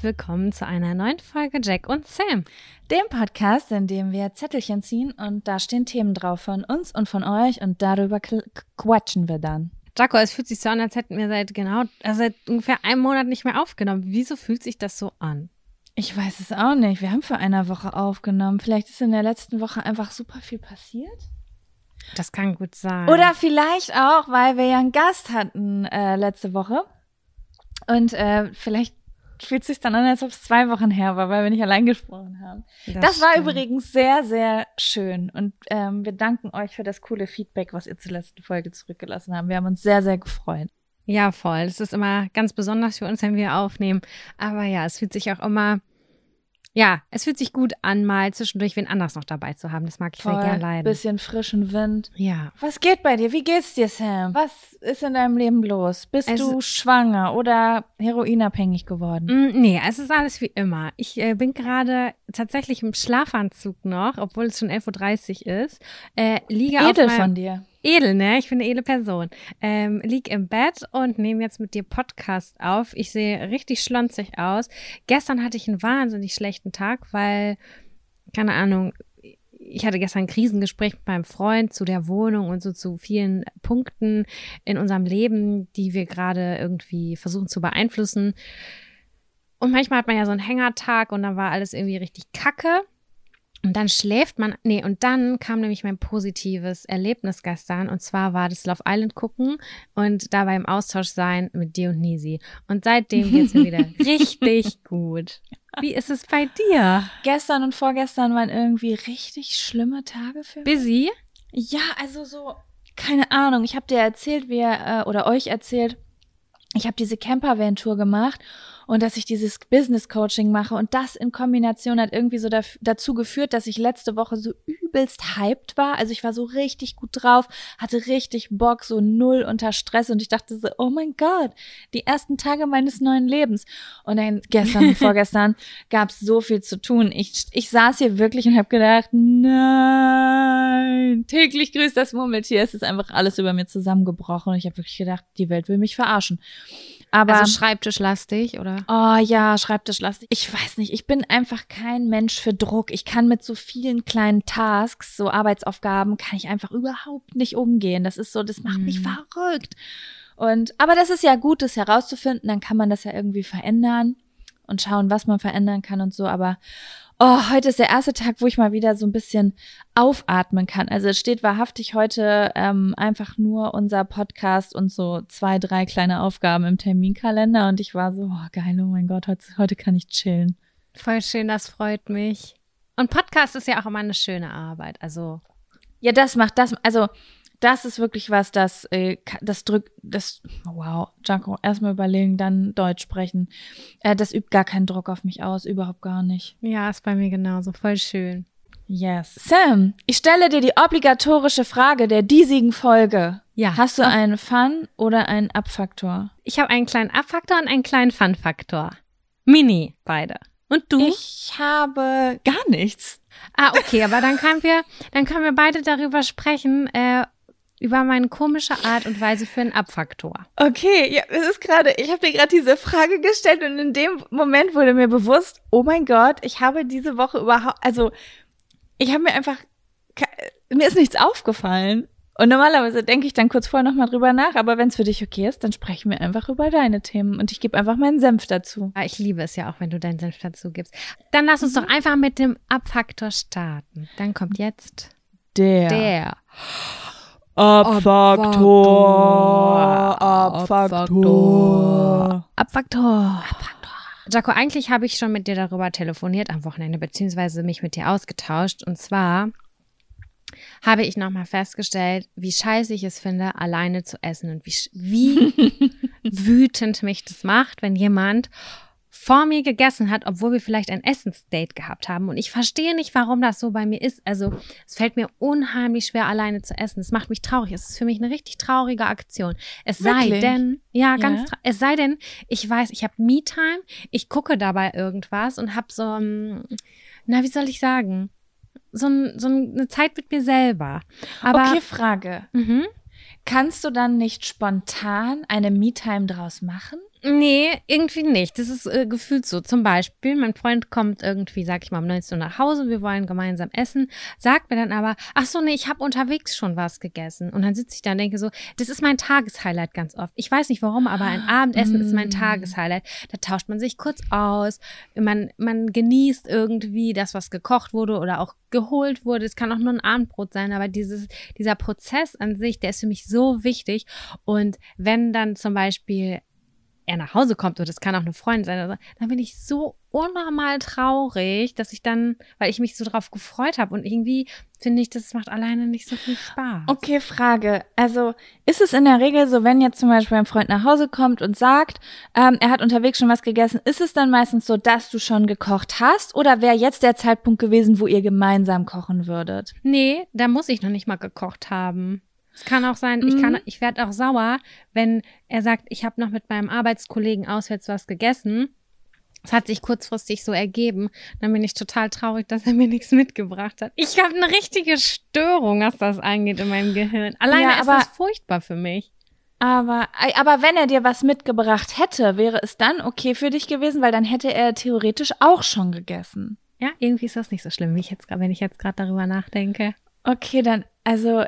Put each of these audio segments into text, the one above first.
herzlich willkommen zu einer neuen Folge Jack und Sam. Dem Podcast, in dem wir Zettelchen ziehen und da stehen Themen drauf von uns und von euch und darüber quatschen wir dann. Jaco, es fühlt sich so an, als hätten wir seit genau, also seit ungefähr einem Monat nicht mehr aufgenommen. Wieso fühlt sich das so an? Ich weiß es auch nicht. Wir haben vor einer Woche aufgenommen. Vielleicht ist in der letzten Woche einfach super viel passiert. Das kann gut sein. Oder vielleicht auch, weil wir ja einen Gast hatten äh, letzte Woche. Und äh, vielleicht fühlt sich dann an, als ob es zwei Wochen her war, weil wir nicht allein gesprochen haben. Das, war stimmt. übrigens sehr, sehr schön. Und ähm, wir danken euch für das coole Feedback, was ihr zur letzten Folge zurückgelassen habt. Wir haben uns sehr, sehr gefreut. Ja, voll. Es ist immer ganz besonders für uns, wenn wir aufnehmen. Aber ja, es fühlt sich auch immer, ja, es fühlt sich gut an, mal zwischendurch wen anders noch dabei zu haben. Das mag ich sehr Voll, gern leiden. bisschen frischen Wind. Ja. Was geht bei dir? Wie geht's dir, Sam? Was ist in deinem Leben los? Bist Es- du schwanger oder heroinabhängig geworden? Mm, Nee, es ist alles wie immer. Ich äh, bin gerade tatsächlich im Schlafanzug noch, obwohl es schon 11.30 Uhr ist. Äh, liege auf Edel meinem- von dir. Edel, ne? Ich bin eine edle Person. Ähm, lieg im Bett und nehme jetzt mit dir Podcast auf. Ich sehe richtig schlonzig aus. Gestern hatte ich einen wahnsinnig schlechten Tag, weil, keine Ahnung, ich hatte gestern ein Krisengespräch mit meinem Freund zu der Wohnung und so zu vielen Punkten in unserem Leben, die wir gerade irgendwie versuchen zu beeinflussen. Und manchmal hat man ja so einen Hängertag und dann war alles irgendwie richtig kacke. Und dann schläft man, nee, und dann kam nämlich mein positives Erlebnis gestern. Und zwar war das Love Island gucken und dabei im Austausch sein mit dir und Nisi. Und seitdem geht's mir wieder richtig gut. Wie ist es bei dir? Gestern und vorgestern waren irgendwie richtig schlimme Tage für mich. Busy? Ja, also so, keine Ahnung. Ich habe dir erzählt, wir, äh, oder euch erzählt, ich habe diese Campervan-Tour gemacht und dass ich dieses Business-Coaching mache und das in Kombination hat irgendwie so daf- dazu geführt, dass ich letzte Woche so übelst hyped war. Also ich war so richtig gut drauf, hatte richtig Bock, so null unter Stress und ich dachte so, oh mein Gott, die ersten Tage meines neuen Lebens. Und dann gestern und vorgestern gab es so viel zu tun. Ich, ich saß hier wirklich und habe gedacht, nein, täglich grüßt das Murmeltier. Es ist einfach alles über mir zusammengebrochen und ich habe wirklich gedacht, die Welt will mich verarschen. Aber Also schreibtischlastig, oder? Oh ja, Schreibtischlastig. Ich weiß nicht, ich bin einfach kein Mensch für Druck. Ich kann mit so vielen kleinen Tasks, so Arbeitsaufgaben, kann ich einfach überhaupt nicht umgehen. Das ist so, das macht mich Mhm. verrückt. Und, aber das ist ja gut, das herauszufinden, dann kann man das ja irgendwie verändern und schauen, was man verändern kann und so. Aber oh, heute ist der erste Tag, wo ich mal wieder so ein bisschen aufatmen kann. Also es steht wahrhaftig heute ähm, einfach nur unser Podcast und so zwei, drei kleine Aufgaben im Terminkalender und ich war so, oh geil, oh mein Gott, heute, heute kann ich chillen. Voll schön, das freut mich. Und Podcast ist ja auch immer eine schöne Arbeit. Also, Ja, das macht das, also das ist wirklich was, das, äh, das drückt, das, wow, Janko, erstmal überlegen, dann Deutsch sprechen. Äh, das übt gar keinen Druck auf mich aus, überhaupt gar nicht. ja, ist bei mir genauso. Voll schön. Yes. Sam, ich stelle dir die obligatorische Frage der diesigen Folge. Ja. Hast du einen Fun oder einen Abfaktor? Ich habe einen kleinen Abfaktor und einen kleinen Fun-Faktor. Mini, beide. Und du? Ich habe gar nichts. Ah, okay, aber dann können wir, dann können wir beide darüber sprechen, äh, über meine komische Art und Weise für einen Abfaktor. Okay, ja, es ist gerade, ich habe dir gerade diese Frage gestellt und in dem Moment wurde mir bewusst, oh mein Gott, ich habe diese Woche überhaupt, also ich habe mir einfach, mir ist nichts aufgefallen. Und normalerweise denke ich dann kurz vorher nochmal drüber nach, aber wenn es für dich okay ist, dann sprechen wir einfach über deine Themen und ich gebe einfach meinen Senf dazu. Ich liebe es ja auch, wenn du deinen Senf dazu gibst. Dann lass uns doch einfach mit dem Abfaktor starten. Dann kommt jetzt Der, der. Abfaktor, Abfaktor. Abfaktor. Jaco, eigentlich habe ich schon mit dir darüber telefoniert am Wochenende, beziehungsweise mich mit dir ausgetauscht. Und zwar habe ich nochmal festgestellt, wie scheiße ich es finde, alleine zu essen und wie, wie wütend mich das macht, wenn jemand vor mir gegessen hat, obwohl wir vielleicht ein Essensdate gehabt haben. Und ich verstehe nicht, warum das so bei mir ist. Also es fällt mir unheimlich schwer, alleine zu essen. Es macht mich traurig. Es ist für mich eine richtig traurige Aktion. Es sei Wirklich? denn, ja, ganz, Ja. es sei denn, ich weiß, ich habe Me-Time, ich gucke dabei irgendwas und habe so, ähm, na, wie soll ich sagen, so, ein, so eine Zeit mit mir selber. Aber okay, Frage. mhm. Kannst du dann nicht spontan eine Me-Time draus machen? Nee, irgendwie nicht. Das ist äh, gefühlt so. Zum Beispiel, mein Freund kommt irgendwie, sag ich mal, um 19 Uhr nach Hause, wir wollen gemeinsam essen, sagt mir dann aber, ach so, nee, ich habe unterwegs schon was gegessen. Und dann sitze ich da und denke so, das ist mein Tageshighlight ganz oft. Ich weiß nicht warum, aber ein Abendessen ist mein Mm. Tageshighlight. Da tauscht man sich kurz aus, man, man genießt irgendwie das, was gekocht wurde oder auch geholt wurde. Es kann auch nur ein Abendbrot sein, aber dieses, dieser Prozess an sich, der ist für mich so wichtig. Und wenn dann zum Beispiel er nach Hause kommt, oder das kann auch eine Freundin sein, dann bin ich so unnormal traurig, dass ich dann, weil ich mich so drauf gefreut habe und irgendwie finde ich, das macht alleine nicht so viel Spaß. Okay, Frage. Also ist es in der Regel so, wenn jetzt zum Beispiel ein Freund nach Hause kommt und sagt, ähm, er hat unterwegs schon was gegessen, ist es dann meistens so, dass du schon gekocht hast? Oder wäre jetzt der Zeitpunkt gewesen, wo ihr gemeinsam kochen würdet? Nee, da muss ich noch nicht mal gekocht haben. Es kann auch sein, ich kann, Mhm. ich werde auch sauer, wenn er sagt, ich habe noch mit meinem Arbeitskollegen auswärts was gegessen. Es hat sich kurzfristig so ergeben. Dann bin ich total traurig, dass er mir nichts mitgebracht hat. Ich habe eine richtige Störung, was das angeht in meinem Gehirn. Alleine Ja, ist aber- das furchtbar für mich. Aber, aber wenn er dir was mitgebracht hätte, wäre es dann okay für dich gewesen, weil dann hätte er theoretisch auch schon gegessen. Ja, irgendwie ist das nicht so schlimm, wie ich jetzt, wenn ich jetzt gerade darüber nachdenke. Okay, dann, also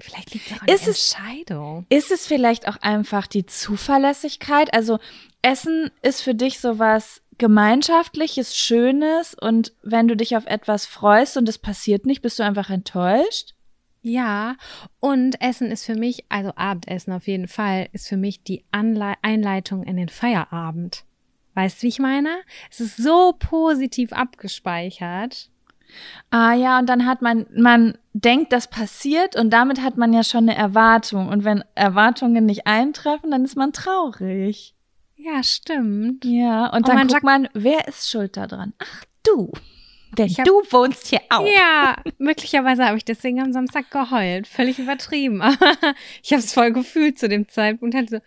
Vielleicht liegt es auch an Ist der es- Entscheidung. Ist es vielleicht auch einfach die Zuverlässigkeit? Also Essen ist für dich sowas gemeinschaftliches, schönes und wenn du dich auf etwas freust und es passiert nicht, bist du einfach enttäuscht? Ja, und Essen ist für mich, also Abendessen auf jeden Fall, ist für mich die Anle Einleitung in den Feierabend. Weißt du, wie ich meine? Es ist so positiv abgespeichert. Ah ja, und dann hat man, man denkt, das passiert und damit hat man ja schon eine Erwartung. Und wenn Erwartungen nicht eintreffen, dann ist man traurig. Ja, stimmt. Ja, und Und dann man guckt sagt- man, wer ist schuld daran? Ach, du. Denn hab- du wohnst hier auch. Ja, möglicherweise habe ich deswegen am Samstag geheult. Völlig übertrieben. Ich habe es voll gefühlt zu dem Zeitpunkt. Halt so,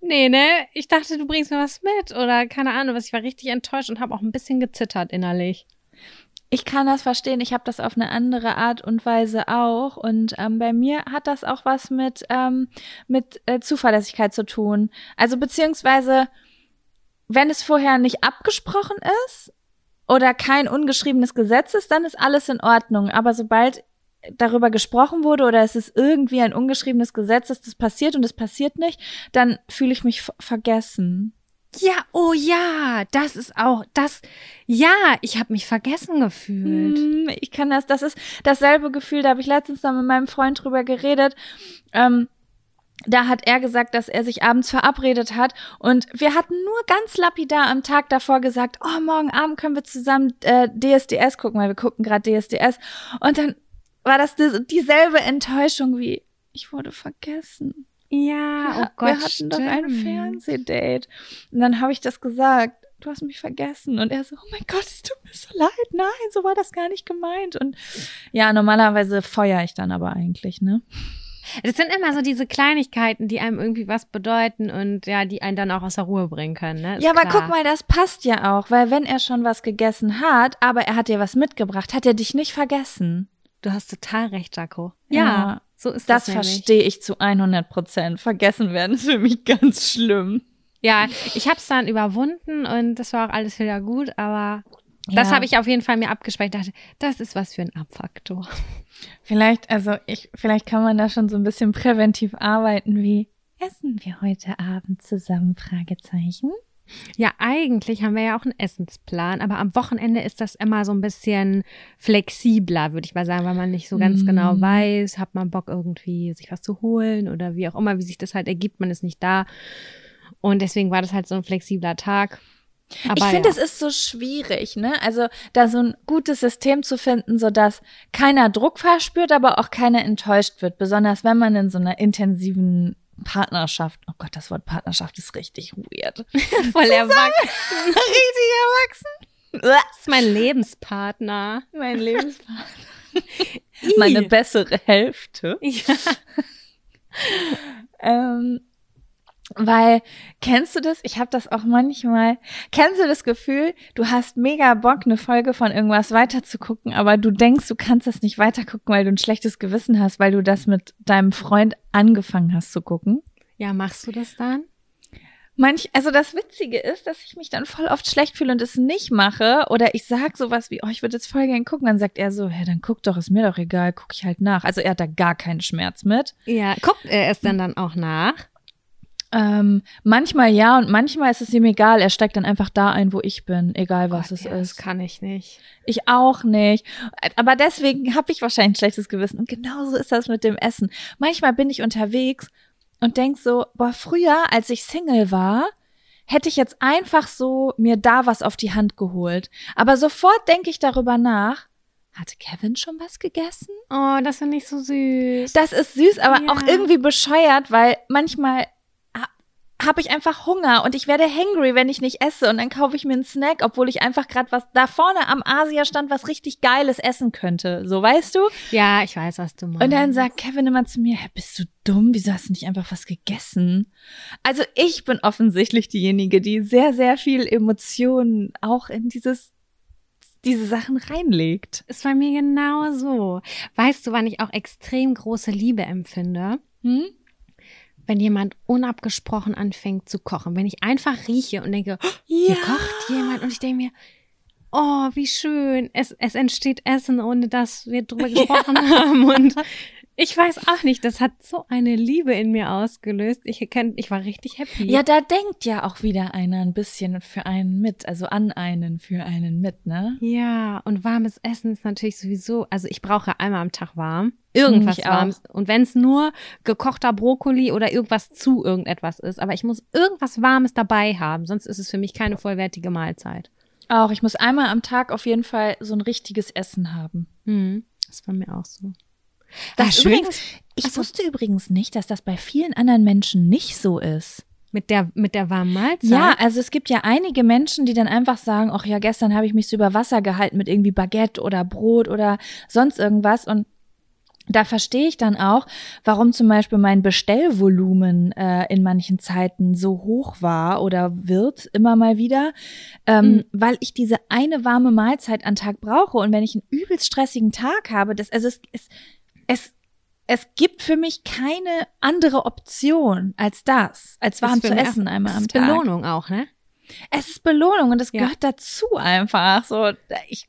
nee, ne? Ich dachte, du bringst mir was mit. Oder keine Ahnung was. Ich war richtig enttäuscht und habe auch ein bisschen gezittert innerlich. Ich kann das verstehen. Ich habe das auf eine andere Art und Weise auch. Und ähm, bei mir hat das auch was mit, ähm, mit äh, Zuverlässigkeit zu tun. Also beziehungsweise, wenn es vorher nicht abgesprochen ist oder kein ungeschriebenes Gesetz ist, dann ist alles in Ordnung. Aber sobald darüber gesprochen wurde oder es ist irgendwie ein ungeschriebenes Gesetz, dass das passiert und es passiert nicht, dann fühle ich mich ver- vergessen. Ja, oh ja, das ist auch das. Ja, ich habe mich vergessen gefühlt. Hm, Ich kann das, das ist dasselbe Gefühl, da habe ich letztens noch mit meinem Freund drüber geredet. Ähm, da hat er gesagt, dass er sich abends verabredet hat und wir hatten nur ganz lapidar am Tag davor gesagt, oh, morgen Abend können wir zusammen äh, DSDS gucken, weil wir gucken gerade DSDS und dann war das dieselbe Enttäuschung wie ich wurde vergessen. Ja, oh wir, Gott, wir hatten doch ein stimmt. Fernsehdate. Und dann habe ich das gesagt. Du hast mich vergessen. Und er so, oh mein Gott, es tut mir so leid. Nein, so war das gar nicht gemeint. Und ja, normalerweise feuer ich dann aber eigentlich, ne? Das sind immer so diese Kleinigkeiten, die einem irgendwie was bedeuten und ja, die einen dann auch aus der Ruhe bringen können. Ne? Ist ja, aber klar. guck mal, das passt ja auch, weil wenn er schon was gegessen hat, aber er hat dir was mitgebracht, hat er dich nicht vergessen. Du hast total recht, Jaco. Ja, Ja, so ist Das das. verstehe ich zu 100 Prozent. Vergessen werden ist für mich ganz schlimm. Ja, ich habe es dann überwunden und das war auch alles wieder gut, aber das Ja. habe ich auf jeden Fall mir abgespeichert. Dachte, das ist was für ein Abfaktor. Vielleicht, also ich, vielleicht kann man da schon so ein bisschen präventiv arbeiten, wie essen wir heute Abend zusammen? Fragezeichen. Ja, eigentlich haben wir ja auch einen Essensplan, aber am Wochenende ist das immer so ein bisschen flexibler, würde ich mal sagen, weil man nicht so ganz Mm. genau weiß, hat man Bock irgendwie sich was zu holen oder wie auch immer, wie sich das halt ergibt, man ist nicht da. Und deswegen war das halt so ein flexibler Tag. Aber ich finde, ja. es ist so schwierig, ne? Also da so ein gutes System zu finden, so dass keiner Druck verspürt, aber auch keiner enttäuscht wird, besonders wenn man in so einer intensiven Partnerschaft. Oh Gott, das Wort Partnerschaft ist richtig weird. voll erwachsen. richtig erwachsen. Das ist mein Lebenspartner. mein Lebenspartner. Meine bessere Hälfte. Ja. Ähm, weil, kennst du das? Ich habe das auch manchmal. Kennst du das Gefühl, du hast mega Bock, eine Folge von irgendwas weiterzugucken, aber du denkst, du kannst das nicht weitergucken, weil du ein schlechtes Gewissen hast, weil du das mit deinem Freund angefangen hast zu gucken? ja, machst du das dann? manch, also das Witzige ist, dass ich mich dann voll oft schlecht fühle und es nicht mache. Oder ich sag sowas wie, oh, ich würde jetzt voll gern gucken. Dann sagt er so, hä, dann guck doch, ist mir doch egal, guck ich halt nach. Also er hat da gar keinen Schmerz mit. Ja, guckt er es denn dann auch nach? Ähm, manchmal ja und manchmal ist es ihm egal. Er steigt dann einfach da ein, wo ich bin, egal was Gott, es ja, ist. Das kann ich nicht. Ich auch nicht. Aber deswegen habe ich wahrscheinlich ein schlechtes Gewissen. Und genauso ist das mit dem Essen. Manchmal bin ich unterwegs und denk so, boah, früher, als ich Single war, hätte ich jetzt einfach so mir da was auf die Hand geholt. Aber sofort denke ich darüber nach. Hatte Kevin schon was gegessen? Oh, das finde ich so süß. Das ist süß, aber Ja. auch irgendwie bescheuert, weil manchmal habe ich einfach Hunger und ich werde hangry, wenn ich nicht esse und dann kaufe ich mir einen Snack, obwohl ich einfach gerade was da vorne am Asia stand, was richtig geiles essen könnte. So, weißt du? ja, ich weiß, was du meinst. Und dann sagt Kevin immer zu mir, hä, bist du dumm? Wieso hast du nicht einfach was gegessen? Also ich bin offensichtlich diejenige, die sehr, sehr viel Emotionen auch in dieses, diese Sachen reinlegt. ist bei mir genau so. Weißt du, wann ich auch extrem große Liebe empfinde? Hm? Wenn jemand unabgesprochen anfängt zu kochen. Wenn ich einfach rieche und denke, oh, Ja. hier kocht jemand und ich denke mir, oh, wie schön. Es, es entsteht Essen, ohne dass wir drüber gesprochen haben. Und ich weiß auch nicht, das hat so eine Liebe in mir ausgelöst. Ich, kenn, ich war richtig happy. Ja, da denkt ja auch wieder einer ein bisschen für einen mit, also an einen für einen mit, ne? Ja, und warmes Essen ist natürlich sowieso, also ich brauche einmal am Tag warm. Irgendwas Ich auch. warmes. Und wenn es nur gekochter Brokkoli oder irgendwas zu irgendetwas ist, aber ich muss irgendwas Warmes dabei haben, sonst ist es für mich keine vollwertige Mahlzeit. Auch, ich muss einmal am Tag auf jeden Fall so ein richtiges Essen haben. Hm, das bei mir auch so. Das schön. übrigens, ich wusste übrigens nicht, dass das bei vielen anderen Menschen nicht so ist. Mit der, mit der warmen Mahlzeit? Ja, also es gibt ja einige Menschen, die dann einfach sagen, ach ja, gestern habe ich mich so über Wasser gehalten mit irgendwie Baguette oder Brot oder sonst irgendwas und da verstehe ich dann auch, warum zum Beispiel mein Bestellvolumen äh, in manchen Zeiten so hoch war oder wird immer mal wieder, ähm, Mhm. weil ich diese eine warme Mahlzeit am Tag brauche und wenn ich einen übelst stressigen Tag habe, das also es, es, es es gibt für mich keine andere Option als das, als warm ist zu essen auch- einmal am ist Tag. Belohnung auch, ne? Es ist Belohnung und es Ja. gehört dazu einfach. So, ich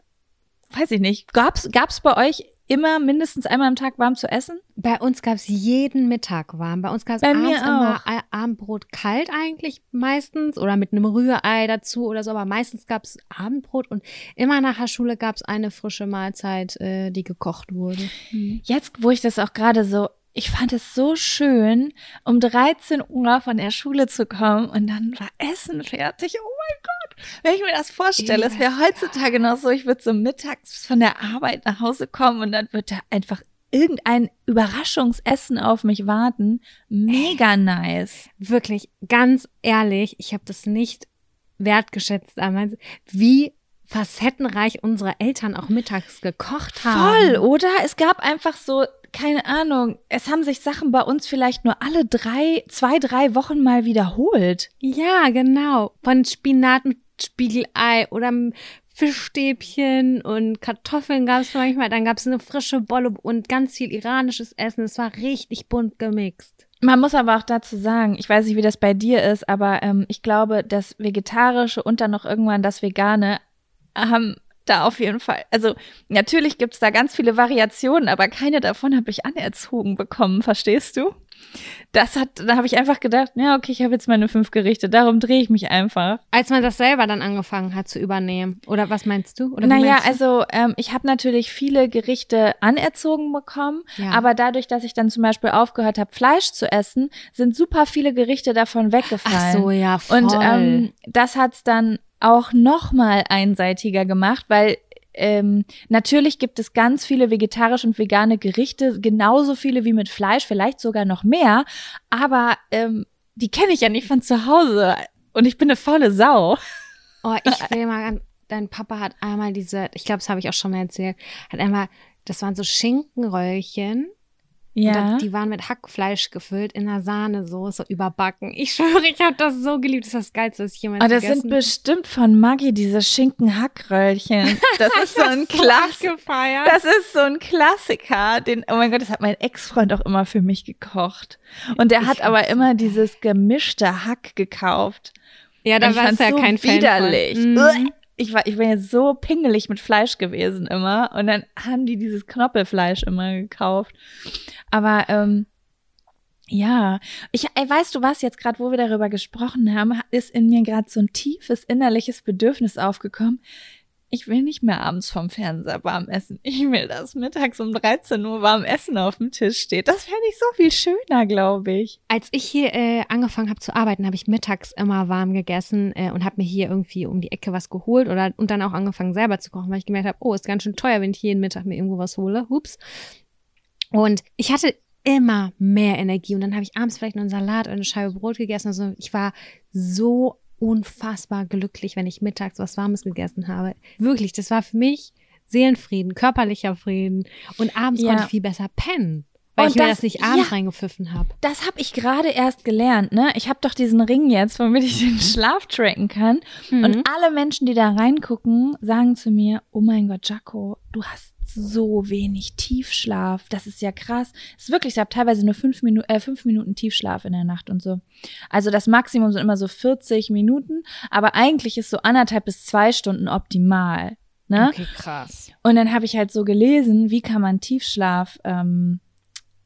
weiß ich nicht. Gab's gab's bei euch immer mindestens einmal am Tag warm zu essen? Bei uns gab's jeden Mittag warm. Bei uns gab's Bei abends immer Abendbrot kalt eigentlich meistens oder mit einem Rührei dazu oder so, aber meistens gab's Abendbrot und immer nach der Schule gab's eine frische Mahlzeit, äh, die gekocht wurde. Jetzt, wo ich das auch gerade so, ich fand es so schön, um 13 Uhr von der Schule zu kommen und dann war Essen fertig. Oh mein Gott. Wenn ich mir das vorstelle, es wäre heutzutage noch so, ich würde so mittags von der Arbeit nach Hause kommen und dann wird da einfach irgendein Überraschungsessen auf mich warten. Mega nice. Wirklich, ganz ehrlich, ich habe das nicht wertgeschätzt damals, wie facettenreich unsere Eltern auch mittags gekocht haben. Voll, oder? Es gab einfach so, keine Ahnung, es haben sich Sachen bei uns vielleicht nur alle drei, zwei, drei Wochen mal wiederholt. Ja, genau. Von Spinat mit Spiegelei oder Fischstäbchen und Kartoffeln gab es manchmal. Dann gab es eine frische Bolle und ganz viel iranisches Essen. Es war richtig bunt gemixt. Man muss aber auch dazu sagen, ich weiß nicht, wie das bei dir ist, aber ähm, ich glaube, das Vegetarische und dann noch irgendwann das Vegane haben da auf jeden Fall. Also natürlich gibt's da ganz viele Variationen, aber keine davon habe ich anerzogen bekommen, verstehst du? Das hat, da habe ich einfach gedacht, ja, okay, ich habe jetzt meine fünf Gerichte, darum drehe ich mich einfach. Als man das selber dann angefangen hat zu übernehmen. Oder was meinst du? Oder Naja, du? also ähm, ich habe natürlich viele Gerichte anerzogen bekommen, Ja. aber dadurch, dass ich dann zum Beispiel aufgehört habe, Fleisch zu essen, sind super viele Gerichte davon weggefallen. Ach so, ja, voll. Und ähm, das hat's dann auch noch mal einseitiger gemacht, weil ähm, natürlich gibt es ganz viele vegetarische und vegane Gerichte, genauso viele wie mit Fleisch, vielleicht sogar noch mehr, aber ähm, die kenne ich ja nicht von zu Hause und ich bin eine faule Sau. Oh, ich will mal, dein Papa hat einmal diese, ich glaube, das habe ich auch schon mal erzählt, hat einmal, das waren so Schinkenröllchen Ja. da, die waren mit Hackfleisch gefüllt in einer Sahnesoße überbacken. Ich schwöre, ich habe das so geliebt. Das ist das Geilste, was ich jemals Oh, das gegessen sind bestimmt von Maggi diese Schinken-Hackröllchen. Das ist so ein Klassiker. Das ist so ein Klassiker. Den, oh mein Gott, das hat mein Ex-Freund auch immer für mich gekocht. Und der Ich hat aber immer dieses gemischte Hack gekauft. Ja, da Und warst du ja so kein Fan widerlich. von. Mhm. Ich war, ich bin jetzt so pingelig mit Fleisch gewesen immer. Und dann haben die dieses Knoppelfleisch immer gekauft. Aber ähm, ja, ich ey, weißt du was, jetzt gerade, wo wir darüber gesprochen haben, ist in mir gerade so ein tiefes innerliches Bedürfnis aufgekommen. Ich will nicht mehr abends vom Fernseher warm essen. Ich will, dass mittags um 13 Uhr warm Essen auf dem Tisch steht. Das fände ich so viel schöner, glaube ich. Als ich hier äh, angefangen habe zu arbeiten, habe ich mittags immer warm gegessen äh, und habe mir hier irgendwie um die Ecke was geholt oder und dann auch angefangen selber zu kochen, weil ich gemerkt habe, oh, ist ganz schön teuer, wenn ich jeden Mittag mir irgendwo was hole. Hups. Und ich hatte immer mehr Energie und dann habe ich abends vielleicht noch einen Salat oder eine Scheibe Brot gegessen. Also ich war so unfassbar glücklich, wenn ich mittags was Warmes gegessen habe. Wirklich, das war für mich Seelenfrieden, körperlicher Frieden und abends Ja. konnte ich viel besser pennen, weil Und ich mir das- das nicht abends ja. reingepfiffen habe. Das habe ich gerade erst gelernt, ne? Ich habe doch diesen Ring jetzt, womit ich den Schlaf tracken kann. Mhm. Und alle Menschen, die da reingucken, sagen zu mir, oh mein Gott, Jaco, du hast so wenig Tiefschlaf. Das ist ja krass. Es ist wirklich, ich habe teilweise nur fünf, Minu äh, fünf Minuten Tiefschlaf in der Nacht und so. Also das Maximum sind immer so 40 Minuten, aber eigentlich ist so anderthalb bis zwei Stunden optimal. Ne? Okay, krass. Und dann habe ich halt so gelesen, wie kann man Tiefschlaf ähm,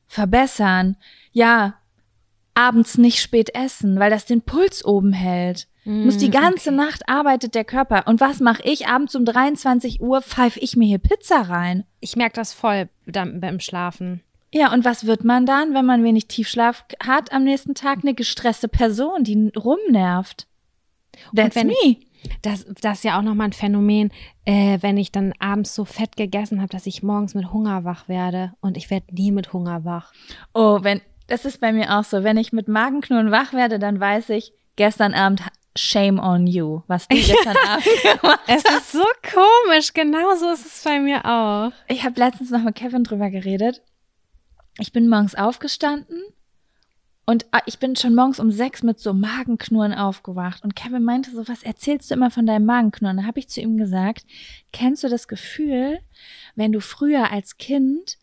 verbessern? Ja, abends nicht spät essen, weil das den Puls oben hält. Muss die Mm, ganze okay. Nacht arbeitet der Körper. Und was mache ich? Abends um 23 Uhr pfeife ich mir hier Pizza rein. Ich merke das voll beim Schlafen. Ja, und was wird man dann, wenn man wenig Tiefschlaf hat am nächsten Tag? Eine gestresste Person, die rumnervt. That's wenn me. Das, das ist ja auch nochmal ein Phänomen, äh, wenn ich dann abends so fett gegessen habe, dass ich morgens mit Hunger wach werde. Und ich werde nie mit Hunger wach. Oh, wenn, das ist bei mir auch so. Wenn ich mit Magenknurren wach werde, dann weiß ich, gestern Abend, shame on you, was du gestern Abend gemacht Es ist so komisch, genau so ist es bei mir auch. Ich habe letztens noch mit Kevin drüber geredet. Ich bin morgens aufgestanden und ah, ich bin schon morgens um sechs mit so Magenknurren aufgewacht. Und Kevin meinte so, was erzählst du immer von deinem Magenknurren? Da habe ich zu ihm gesagt, kennst du das Gefühl, wenn du früher als Kind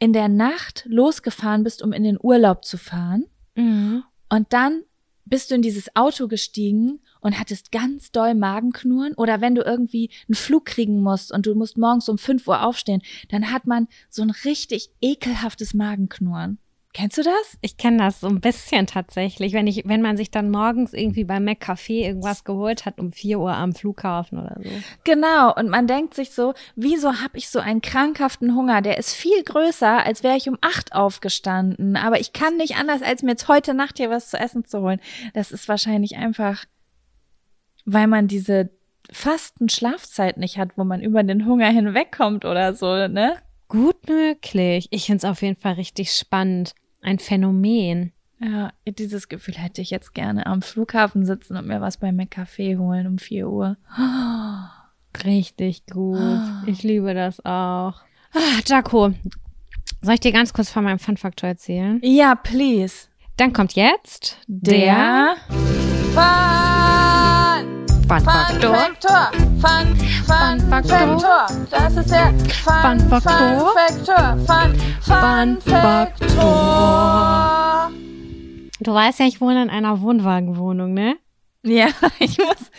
in der Nacht losgefahren bist, um in den Urlaub zu fahren? Mhm. Und dann bist du in dieses Auto gestiegen und hattest ganz doll Magenknurren oder wenn du irgendwie einen Flug kriegen musst und du musst morgens um 5 Uhr aufstehen, dann hat man so ein richtig ekelhaftes Magenknurren. Kennst du das? Ich kenne das so ein bisschen tatsächlich, wenn ich, wenn man sich dann morgens irgendwie beim McCafé irgendwas geholt hat um 4 Uhr am Flughafen oder so. Genau, und man denkt sich so, wieso habe ich so einen krankhaften Hunger? Der ist viel größer, als wäre ich um acht aufgestanden. Aber ich kann nicht anders, als mir jetzt heute Nacht hier was zu essen zu holen. Das ist wahrscheinlich einfach, weil man diese fasten Schlafzeit nicht hat, wo man über den Hunger hinwegkommt oder so, ne? Gut möglich. Ich finde es auf jeden Fall richtig spannend. Ein Phänomen. Ja, dieses Gefühl hätte ich jetzt gerne am Flughafen sitzen und mir was bei McCafé holen um 4 Uhr. Richtig gut. Ich liebe das auch. Ah, Jaco, soll ich dir ganz kurz von meinem Fun-Faktor erzählen? Ja, please. Dann kommt jetzt der Fun! Fun-Faktor. Faktor. Fun, Fun, Faktor. Faktor. Das ist der Fun, Fun Faktor. Faktor. Fun, Fun, Fun Faktor. Du weißt ja, ich wohne in einer Wohnwagenwohnung, ne? Ja, ich muss,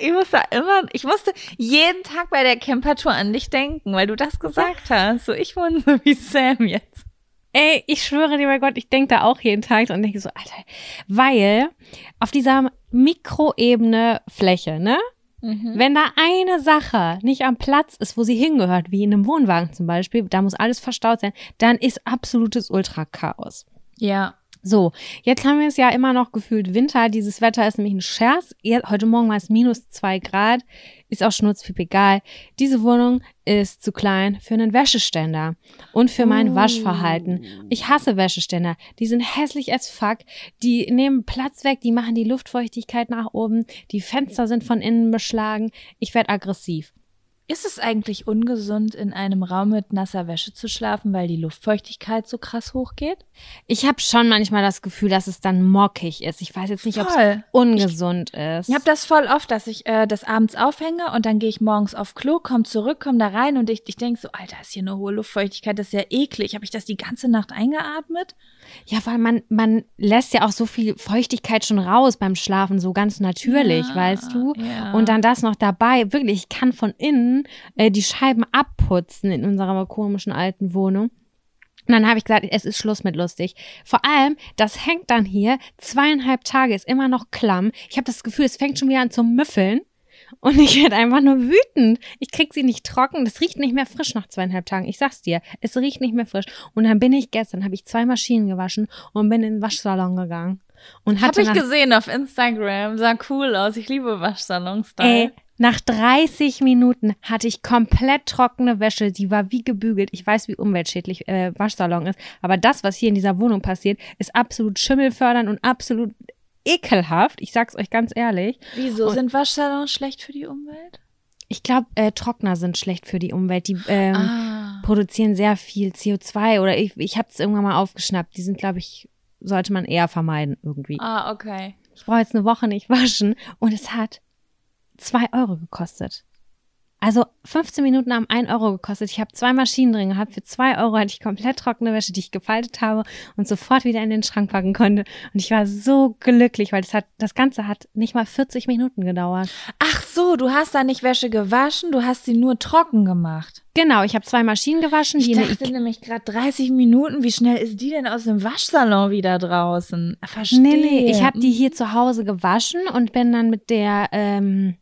ich muss da immer, ich musste jeden Tag bei der Campertour an dich denken, weil du das gesagt hast. So, ich wohne so wie Sam jetzt. Ey, ich schwöre dir bei Gott, ich denke da auch jeden Tag und denke so, Alter, weil auf dieser Mikroebene Fläche, ne? Wenn da eine Sache nicht am Platz ist, wo sie hingehört, wie in einem Wohnwagen zum Beispiel, da muss alles verstaut sein, dann ist absolutes Ultra-Chaos. Ja. So, jetzt haben wir es ja immer noch gefühlt Winter. Dieses Wetter ist nämlich ein Scherz. Heute Morgen war es minus zwei Grad. Ist auch schnurzpip egal. Diese Wohnung ist zu klein für einen Wäscheständer und für mein Oh. Waschverhalten. Ich hasse Wäscheständer. Die sind hässlich as fuck. Die nehmen Platz weg. Die machen die Luftfeuchtigkeit nach oben. Die Fenster sind von innen beschlagen. Ich werde aggressiv. Ist es eigentlich ungesund, in einem Raum mit nasser Wäsche zu schlafen, weil die Luftfeuchtigkeit so krass hochgeht? Ich habe schon manchmal das Gefühl, dass es dann mockig ist. Ich weiß jetzt nicht, ob es ungesund ist. Ich habe das voll oft, dass ich äh, das abends aufhänge und dann gehe ich morgens auf Klo, komme zurück, komme da rein und ich, ich denke so, Alter, ist hier eine hohe Luftfeuchtigkeit, das ist ja eklig. Habe ich das die ganze Nacht eingeatmet? Ja, weil man, man lässt ja auch so viel Feuchtigkeit schon raus beim Schlafen, so ganz natürlich, ja, weißt du? Ja. Und dann das noch dabei. Wirklich, ich kann von innen äh, die Scheiben abputzen in unserer komischen alten Wohnung. Und dann habe ich gesagt, es ist Schluss mit lustig. Vor allem, das hängt dann hier zweieinhalb Tage, ist immer noch klamm. Ich habe das Gefühl, es fängt schon wieder an zu müffeln. Und ich werde einfach nur wütend. Ich krieg sie nicht trocken. Das riecht nicht mehr frisch nach zweieinhalb Tagen. Ich sag's dir. Es riecht nicht mehr frisch. Und dann bin ich gestern, habe ich zwei Maschinen gewaschen und bin in den Waschsalon gegangen. Und hatte Hab ich gesehen auf Instagram. Sah cool aus. Ich liebe Waschsalons. Ey, nach 30 Minuten hatte ich komplett trockene Wäsche. Sie war wie gebügelt. Ich weiß, wie umweltschädlich äh, Waschsalon ist. Aber das, was hier in dieser Wohnung passiert, ist absolut schimmelfördernd und absolut ekelhaft. Ich sag's euch ganz ehrlich. Wieso und sind Waschsalons schlecht für die Umwelt? Ich glaube, äh, Trockner sind schlecht für die Umwelt. Die ähm, ah. produzieren sehr viel CO2 oder ich, ich habe es irgendwann mal aufgeschnappt. Die sind, glaube ich, sollte man eher vermeiden irgendwie. Ah, okay. Ich brauche jetzt eine Woche nicht waschen und es hat zwei Euro gekostet. Also 15 Minuten haben 1 Euro gekostet. Ich habe zwei Maschinen drin gehabt. Für 2 Euro hatte ich komplett trockene Wäsche, die ich gefaltet habe und sofort wieder in den Schrank packen konnte. Und ich war so glücklich, weil das, hat, das Ganze hat nicht mal 40 Minuten gedauert. Ach so, du hast da nicht Wäsche gewaschen, du hast sie nur trocken gemacht. Genau, ich habe zwei Maschinen gewaschen. Ich dachte nämlich gerade 30 Minuten. Wie schnell ist die denn aus dem Waschsalon wieder draußen? Verstehe. Nee, nee, ich habe die hier zu Hause gewaschen und bin dann mit der... Ähm,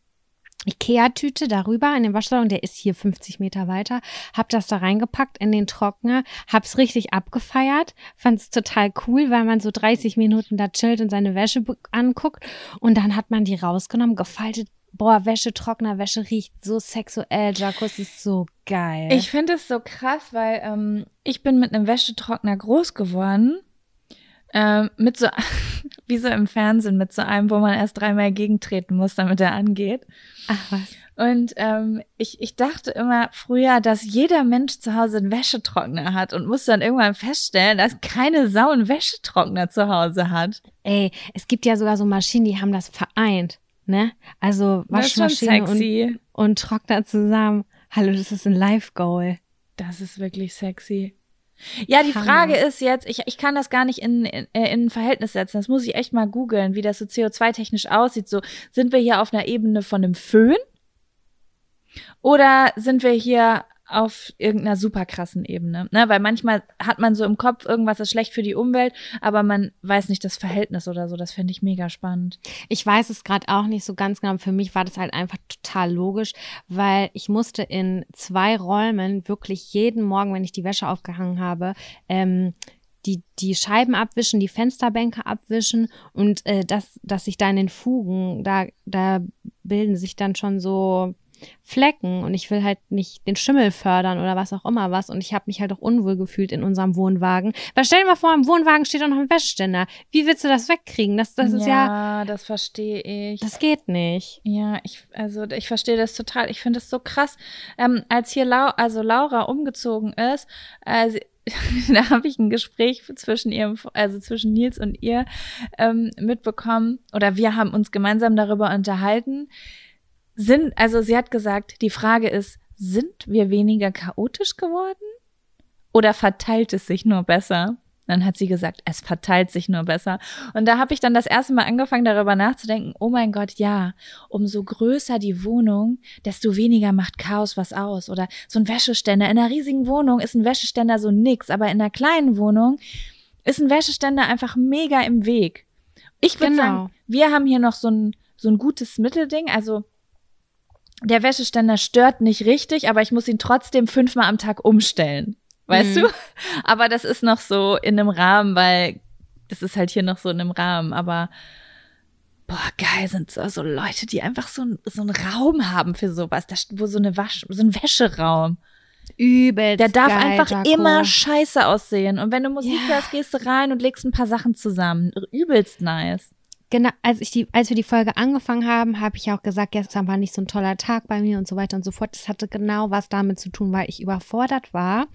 Ikea-Tüte darüber in den Waschsalon, der ist hier 50 Meter weiter, hab das da reingepackt in den Trockner, hab's richtig abgefeiert, fand's total cool, weil man so 30 Minuten da chillt und seine Wäsche anguckt und dann hat man die rausgenommen, gefaltet, boah, Wäsche, Trockner, Wäsche riecht so sexuell, Jacques ist so geil. Ich finde es so krass, weil ähm, ich bin mit einem Wäschetrockner groß geworden ähm, mit so, wie so im Fernsehen, mit so einem, wo man erst dreimal gegentreten muss, damit er angeht. Ach was. Und ähm, ich, ich dachte immer früher, dass jeder Mensch zu Hause einen Wäschetrockner hat und musste dann irgendwann feststellen, dass keine Sau einen Wäschetrockner zu Hause hat. Ey, es gibt ja sogar so Maschinen, die haben das vereint, ne? Also Waschmaschine und, und Trockner zusammen. Hallo, das ist ein Live-Goal. Das ist wirklich sexy. Ja, die Frage ist jetzt, ich, ich kann das gar nicht in, in, äh, in ein Verhältnis setzen. Das muss ich echt mal googeln, wie das so CO2-technisch aussieht. So, sind wir hier auf einer Ebene von einem Föhn? Oder sind wir hier auf irgendeiner super krassen Ebene. Ne? Weil manchmal hat man so im Kopf, irgendwas ist schlecht für die Umwelt, aber man weiß nicht das Verhältnis oder so. Das fände ich mega spannend. Ich weiß es gerade auch nicht so ganz genau. Für mich war das halt einfach total logisch, weil ich musste in zwei Räumen wirklich jeden Morgen, wenn ich die Wäsche aufgehangen habe, ähm, die, die Scheiben abwischen, die Fensterbänke abwischen und äh, das, dass sich da in den Fugen, da, da bilden sich dann schon so Flecken und ich will halt nicht den Schimmel fördern oder was auch immer was und ich habe mich halt auch unwohl gefühlt in unserem Wohnwagen. Weil stell dir mal vor, im Wohnwagen steht doch noch ein Wäscheständer. Wie willst du das wegkriegen? Das, das ist ja. Ja, das verstehe ich. Das geht nicht. Ja, ich, also ich verstehe das total. Ich finde es so krass. Ähm, als hier Lau also Laura umgezogen ist, äh, da habe ich ein Gespräch zwischen ihrem, also zwischen Nils und ihr ähm, mitbekommen, oder wir haben uns gemeinsam darüber unterhalten sind, also sie hat gesagt, die Frage ist, sind wir weniger chaotisch geworden? Oder verteilt es sich nur besser? Dann hat sie gesagt, es verteilt sich nur besser. Und da habe ich dann das erste Mal angefangen, darüber nachzudenken, oh mein Gott, ja, umso größer die Wohnung, desto weniger macht Chaos was aus. Oder so ein Wäscheständer. In einer riesigen Wohnung ist ein Wäscheständer so nix, aber in einer kleinen Wohnung ist ein Wäscheständer einfach mega im Weg. Ich würde genau. sagen, wir haben hier noch so ein, so ein gutes Mittelding. Also der Wäscheständer stört nicht richtig, aber ich muss ihn trotzdem fünfmal am Tag umstellen. Weißt mhm. du? Aber das ist noch so in einem Rahmen, weil das ist halt hier noch so in einem Rahmen. Aber boah, geil sind so, so Leute, die einfach so, so einen Raum haben für sowas, da, wo so eine Wasch, so ein Wäscheraum. Übelst. Der darf geil, einfach Jaco. immer scheiße aussehen. Und wenn du Musik Ja. hörst, gehst du rein und legst ein paar Sachen zusammen. Übelst nice. Genau, als ich die, als wir die Folge angefangen haben, habe ich auch gesagt, gestern war nicht so ein toller Tag bei mir und so weiter und so fort. Das hatte genau was damit zu tun, weil ich überfordert war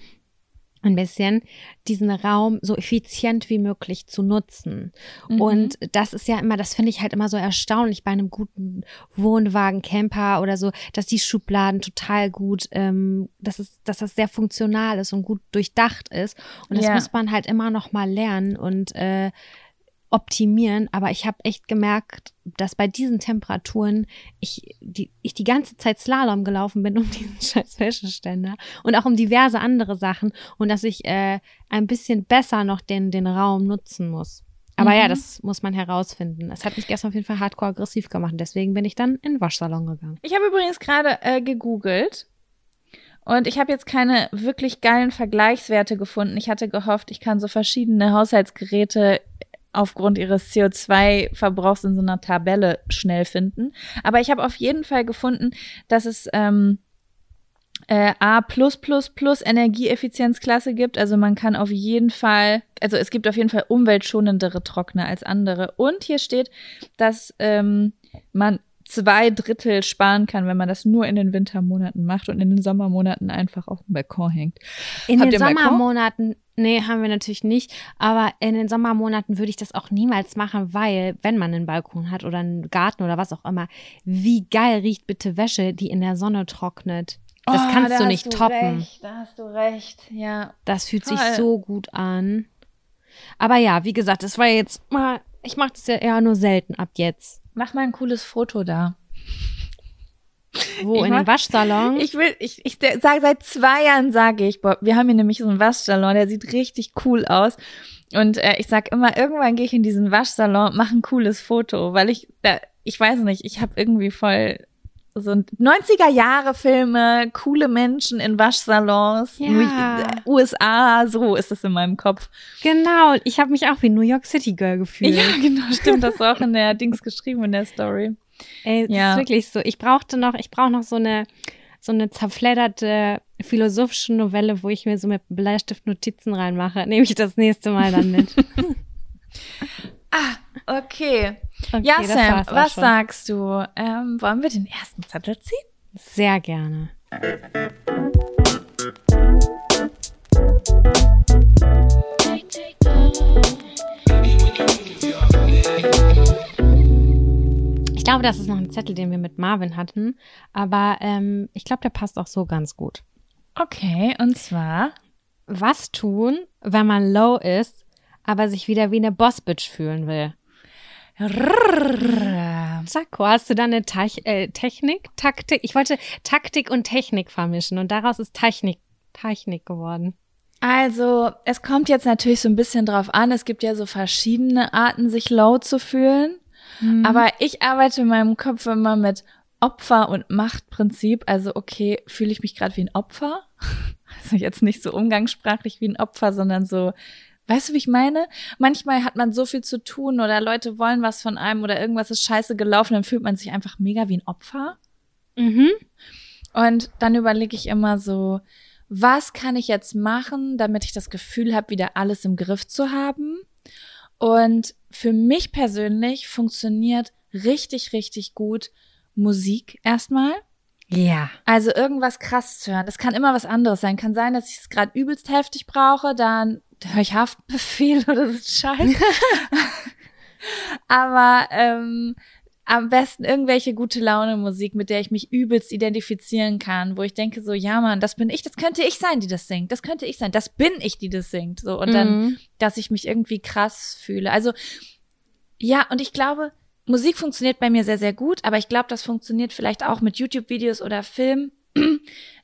ein bisschen diesen Raum so effizient wie möglich zu nutzen. Mhm. Und das ist ja immer, das finde ich halt immer so erstaunlich bei einem guten Wohnwagen, Camper oder so, dass die Schubladen total gut, ähm, dass es, dass das sehr funktional ist und gut durchdacht ist. Und das ja. muss man halt immer noch mal lernen und äh, optimieren, aber ich habe echt gemerkt, dass bei diesen Temperaturen ich die, ich die ganze Zeit Slalom gelaufen bin um diesen scheiß Wäscheständer und auch um diverse andere Sachen und dass ich äh, ein bisschen besser noch den, den Raum nutzen muss. Aber mhm. ja, das muss man herausfinden. Es hat mich gestern auf jeden Fall hardcore aggressiv gemacht. Deswegen bin ich dann in den Waschsalon gegangen. Ich habe übrigens gerade äh, gegoogelt und ich habe jetzt keine wirklich geilen Vergleichswerte gefunden. Ich hatte gehofft, ich kann so verschiedene Haushaltsgeräte aufgrund ihres CO2-Verbrauchs in so einer Tabelle schnell finden. Aber ich habe auf jeden Fall gefunden, dass es ähm, äh, A Energieeffizienzklasse gibt. Also man kann auf jeden Fall, also es gibt auf jeden Fall umweltschonendere Trockner als andere. Und hier steht, dass ähm, man zwei Drittel sparen kann, wenn man das nur in den Wintermonaten macht und in den Sommermonaten einfach auf dem Balkon hängt. In Habt den Sommermonaten, nee, haben wir natürlich nicht, aber in den Sommermonaten würde ich das auch niemals machen, weil, wenn man einen Balkon hat oder einen Garten oder was auch immer, wie geil riecht bitte Wäsche, die in der Sonne trocknet. Das oh, kannst da du nicht du toppen. Recht, da hast du recht, ja. Das fühlt Toll. sich so gut an. Aber ja, wie gesagt, es war jetzt mal, ich mache das ja eher nur selten ab jetzt. Mach mal ein cooles Foto da. Wo? Ich in den Waschsalon? Ich will, ich, ich sage seit zwei Jahren sage ich, boah, wir haben hier nämlich so einen Waschsalon, der sieht richtig cool aus. Und äh, ich sag immer, irgendwann gehe ich in diesen Waschsalon, mache ein cooles Foto, weil ich, da, ich weiß nicht, ich habe irgendwie voll so 90er Jahre Filme, coole Menschen in Waschsalons, ja. USA, so ist es in meinem Kopf. Genau, ich habe mich auch wie New York City Girl gefühlt. Ja, genau, stimmt, das war auch in der Dings geschrieben in der Story. Ey, das ja. ist wirklich so. Ich brauchte noch, ich brauche noch so eine so eine zerfledderte philosophische Novelle, wo ich mir so mit Bleistift Notizen reinmache. Nehme ich das nächste Mal dann mit. ah, okay. Okay ja, Sam, was schon. sagst du? Ähm, wollen wir den ersten Zettel ziehen? Sehr gerne. Ich glaube, das ist noch ein Zettel, den wir mit Marvin hatten, aber ähm, ich glaube, der passt auch so ganz gut. Okay, und zwar? Was tun, wenn man low ist, aber sich wieder wie eine Bossbitch fühlen will? Chaco, hast du da eine Te äh, Technik, Taktik? Ich wollte Taktik und Technik vermischen und daraus ist Technik, Technik geworden. Also, es kommt jetzt natürlich so ein bisschen drauf an. Es gibt ja so verschiedene Arten, sich low zu fühlen. Mhm. Aber ich arbeite in meinem Kopf immer mit Opfer- und Machtprinzip. Also, okay, fühle ich mich gerade wie ein Opfer? Also jetzt nicht so umgangssprachlich wie ein Opfer, sondern so, Weißt du, wie ich meine? Manchmal hat man so viel zu tun oder Leute wollen was von einem oder irgendwas ist scheiße gelaufen, dann fühlt man sich einfach mega wie ein Opfer. Mhm. Und dann überlege ich immer so, was kann ich jetzt machen, damit ich das Gefühl habe, wieder alles im Griff zu haben? Und für mich persönlich funktioniert richtig, richtig gut Musik erstmal. Ja. Also irgendwas krass zu hören. Das kann immer was anderes sein. Kann sein, dass ich es gerade übelst heftig brauche, dann höre ich Haftbefehl oder so Scheiß. Aber ähm, am besten irgendwelche gute Laune Musik, mit der ich mich übelst identifizieren kann, wo ich denke so, ja Mann, das bin ich, das könnte ich sein, die das singt, das könnte ich sein, das bin ich, die das singt, so und mhm. dann, dass ich mich irgendwie krass fühle. Also ja, und ich glaube, Musik funktioniert bei mir sehr sehr gut, aber ich glaube, das funktioniert vielleicht auch mit YouTube Videos oder Film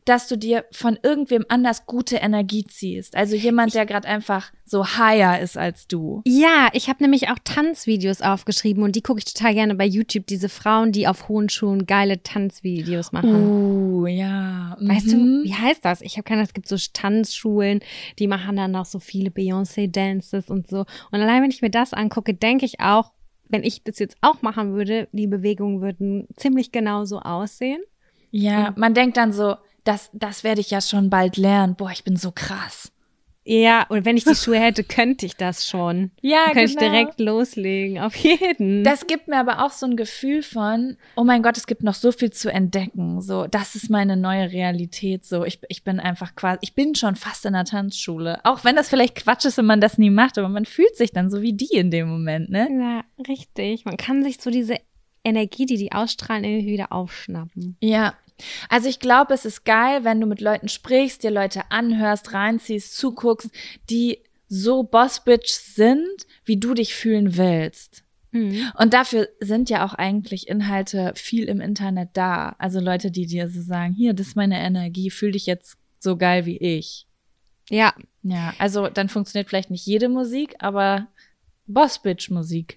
dass du dir von irgendwem anders gute Energie ziehst. Also jemand, der gerade einfach so higher ist als du. Ja, ich habe nämlich auch Tanzvideos aufgeschrieben und die gucke ich total gerne bei YouTube. Diese Frauen, die auf hohen Schuhen geile Tanzvideos machen. Uh, ja. Weißt mhm. du, wie heißt das? Ich habe keine, es gibt so Tanzschulen, die machen dann noch so viele Beyoncé-Dances und so. Und allein wenn ich mir das angucke, denke ich auch, wenn ich das jetzt auch machen würde, die Bewegungen würden ziemlich genau so aussehen. Ja, man denkt dann so, das, das werde ich ja schon bald lernen. Boah, ich bin so krass. Ja, und wenn ich die Schuhe hätte, könnte ich das schon. Ja, Dann könnte ich genau. direkt loslegen, auf jeden. Das gibt mir aber auch so ein Gefühl von, oh mein Gott, es gibt noch so viel zu entdecken. So, das ist meine neue Realität. So, ich, ich bin einfach quasi, ich bin schon fast in der Tanzschule. Auch wenn das vielleicht Quatsch ist und man das nie macht, aber man fühlt sich dann so wie die in dem Moment, ne? ja, richtig. Man kann sich so diese Energie, die die ausstrahlen, irgendwie wieder aufschnappen. Ja. Also ich glaube, es ist geil, wenn du mit Leuten sprichst, dir Leute anhörst, reinziehst, zuguckst, die so Boss-Bitch sind, wie du dich fühlen willst. Mhm. Und dafür sind ja auch eigentlich Inhalte viel im Internet da. Also Leute, die dir so sagen, hier, das ist meine Energie, fühl dich jetzt so geil wie ich. Ja, Ja, also dann funktioniert vielleicht nicht jede Musik, aber Boss-Bitch-Musik.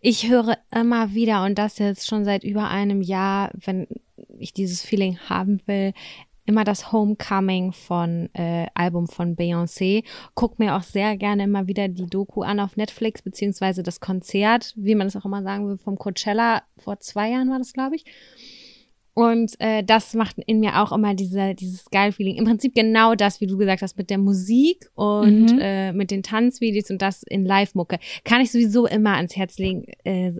ich höre immer wieder und das jetzt schon seit über einem Jahr, wenn ich dieses Feeling haben will, immer das Homecoming von äh, Album von Beyoncé. Guck mir auch sehr gerne immer wieder die Doku an auf Netflix, beziehungsweise das Konzert, wie man es auch immer sagen will, vom Coachella vor zwei Jahren war das, glaube ich. Und äh, das macht in mir auch immer diese, dieses geil Feeling. Im Prinzip genau das, wie du gesagt hast, mit der Musik und Mhm. äh, mit den Tanzvideos und das in Live-Mucke. Kann ich sowieso immer ans Herz legen, äh,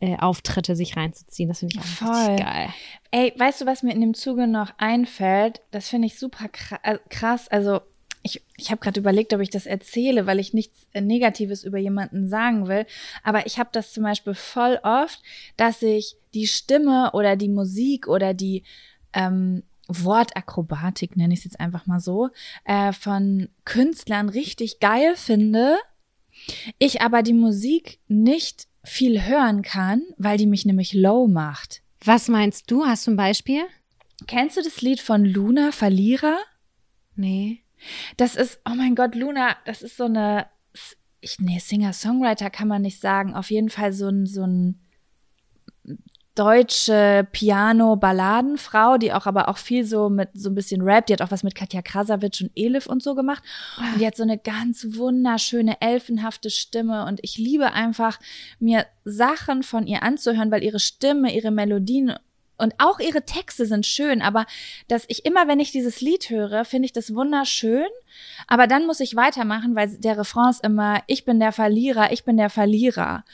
Live-Auftritte sich reinzuziehen. Das finde ich auch Voll. geil. Ey, weißt du, was mir in dem Zuge noch einfällt? Das finde ich super äh, krass. Also ich, ich habe gerade überlegt, ob ich das erzähle, weil ich nichts äh, Negatives über jemanden sagen will. Aber ich habe das zum Beispiel voll oft, dass ich die Stimme oder die Musik oder die ähm, Wortakrobatik, nenne ich es jetzt einfach mal so, äh, von Künstlern richtig geil finde. Ich aber die Musik nicht viel hören kann, weil die mich nämlich low macht. Was meinst du? Hast du ein Beispiel? Kennst du das Lied von Luna, Verlierer? Nee. Das ist, oh mein Gott, Luna, das ist so eine, ich, nee, Singer-Songwriter kann man nicht sagen. Auf jeden Fall so ein, so ein deutsche Piano-Balladenfrau, die auch aber auch viel so mit so ein bisschen Rap, die hat auch was mit Katja Krasavitsch und Elif und so gemacht. Und die hat so eine ganz wunderschöne, elfenhafte Stimme. Und ich liebe einfach, mir Sachen von ihr anzuhören, weil ihre Stimme, ihre Melodien und auch ihre Texte sind schön, aber dass ich immer, wenn ich dieses Lied höre, finde ich das wunderschön, aber dann muss ich weitermachen, weil der Refrain ist immer, ich bin der Verlierer, ich bin der Verlierer.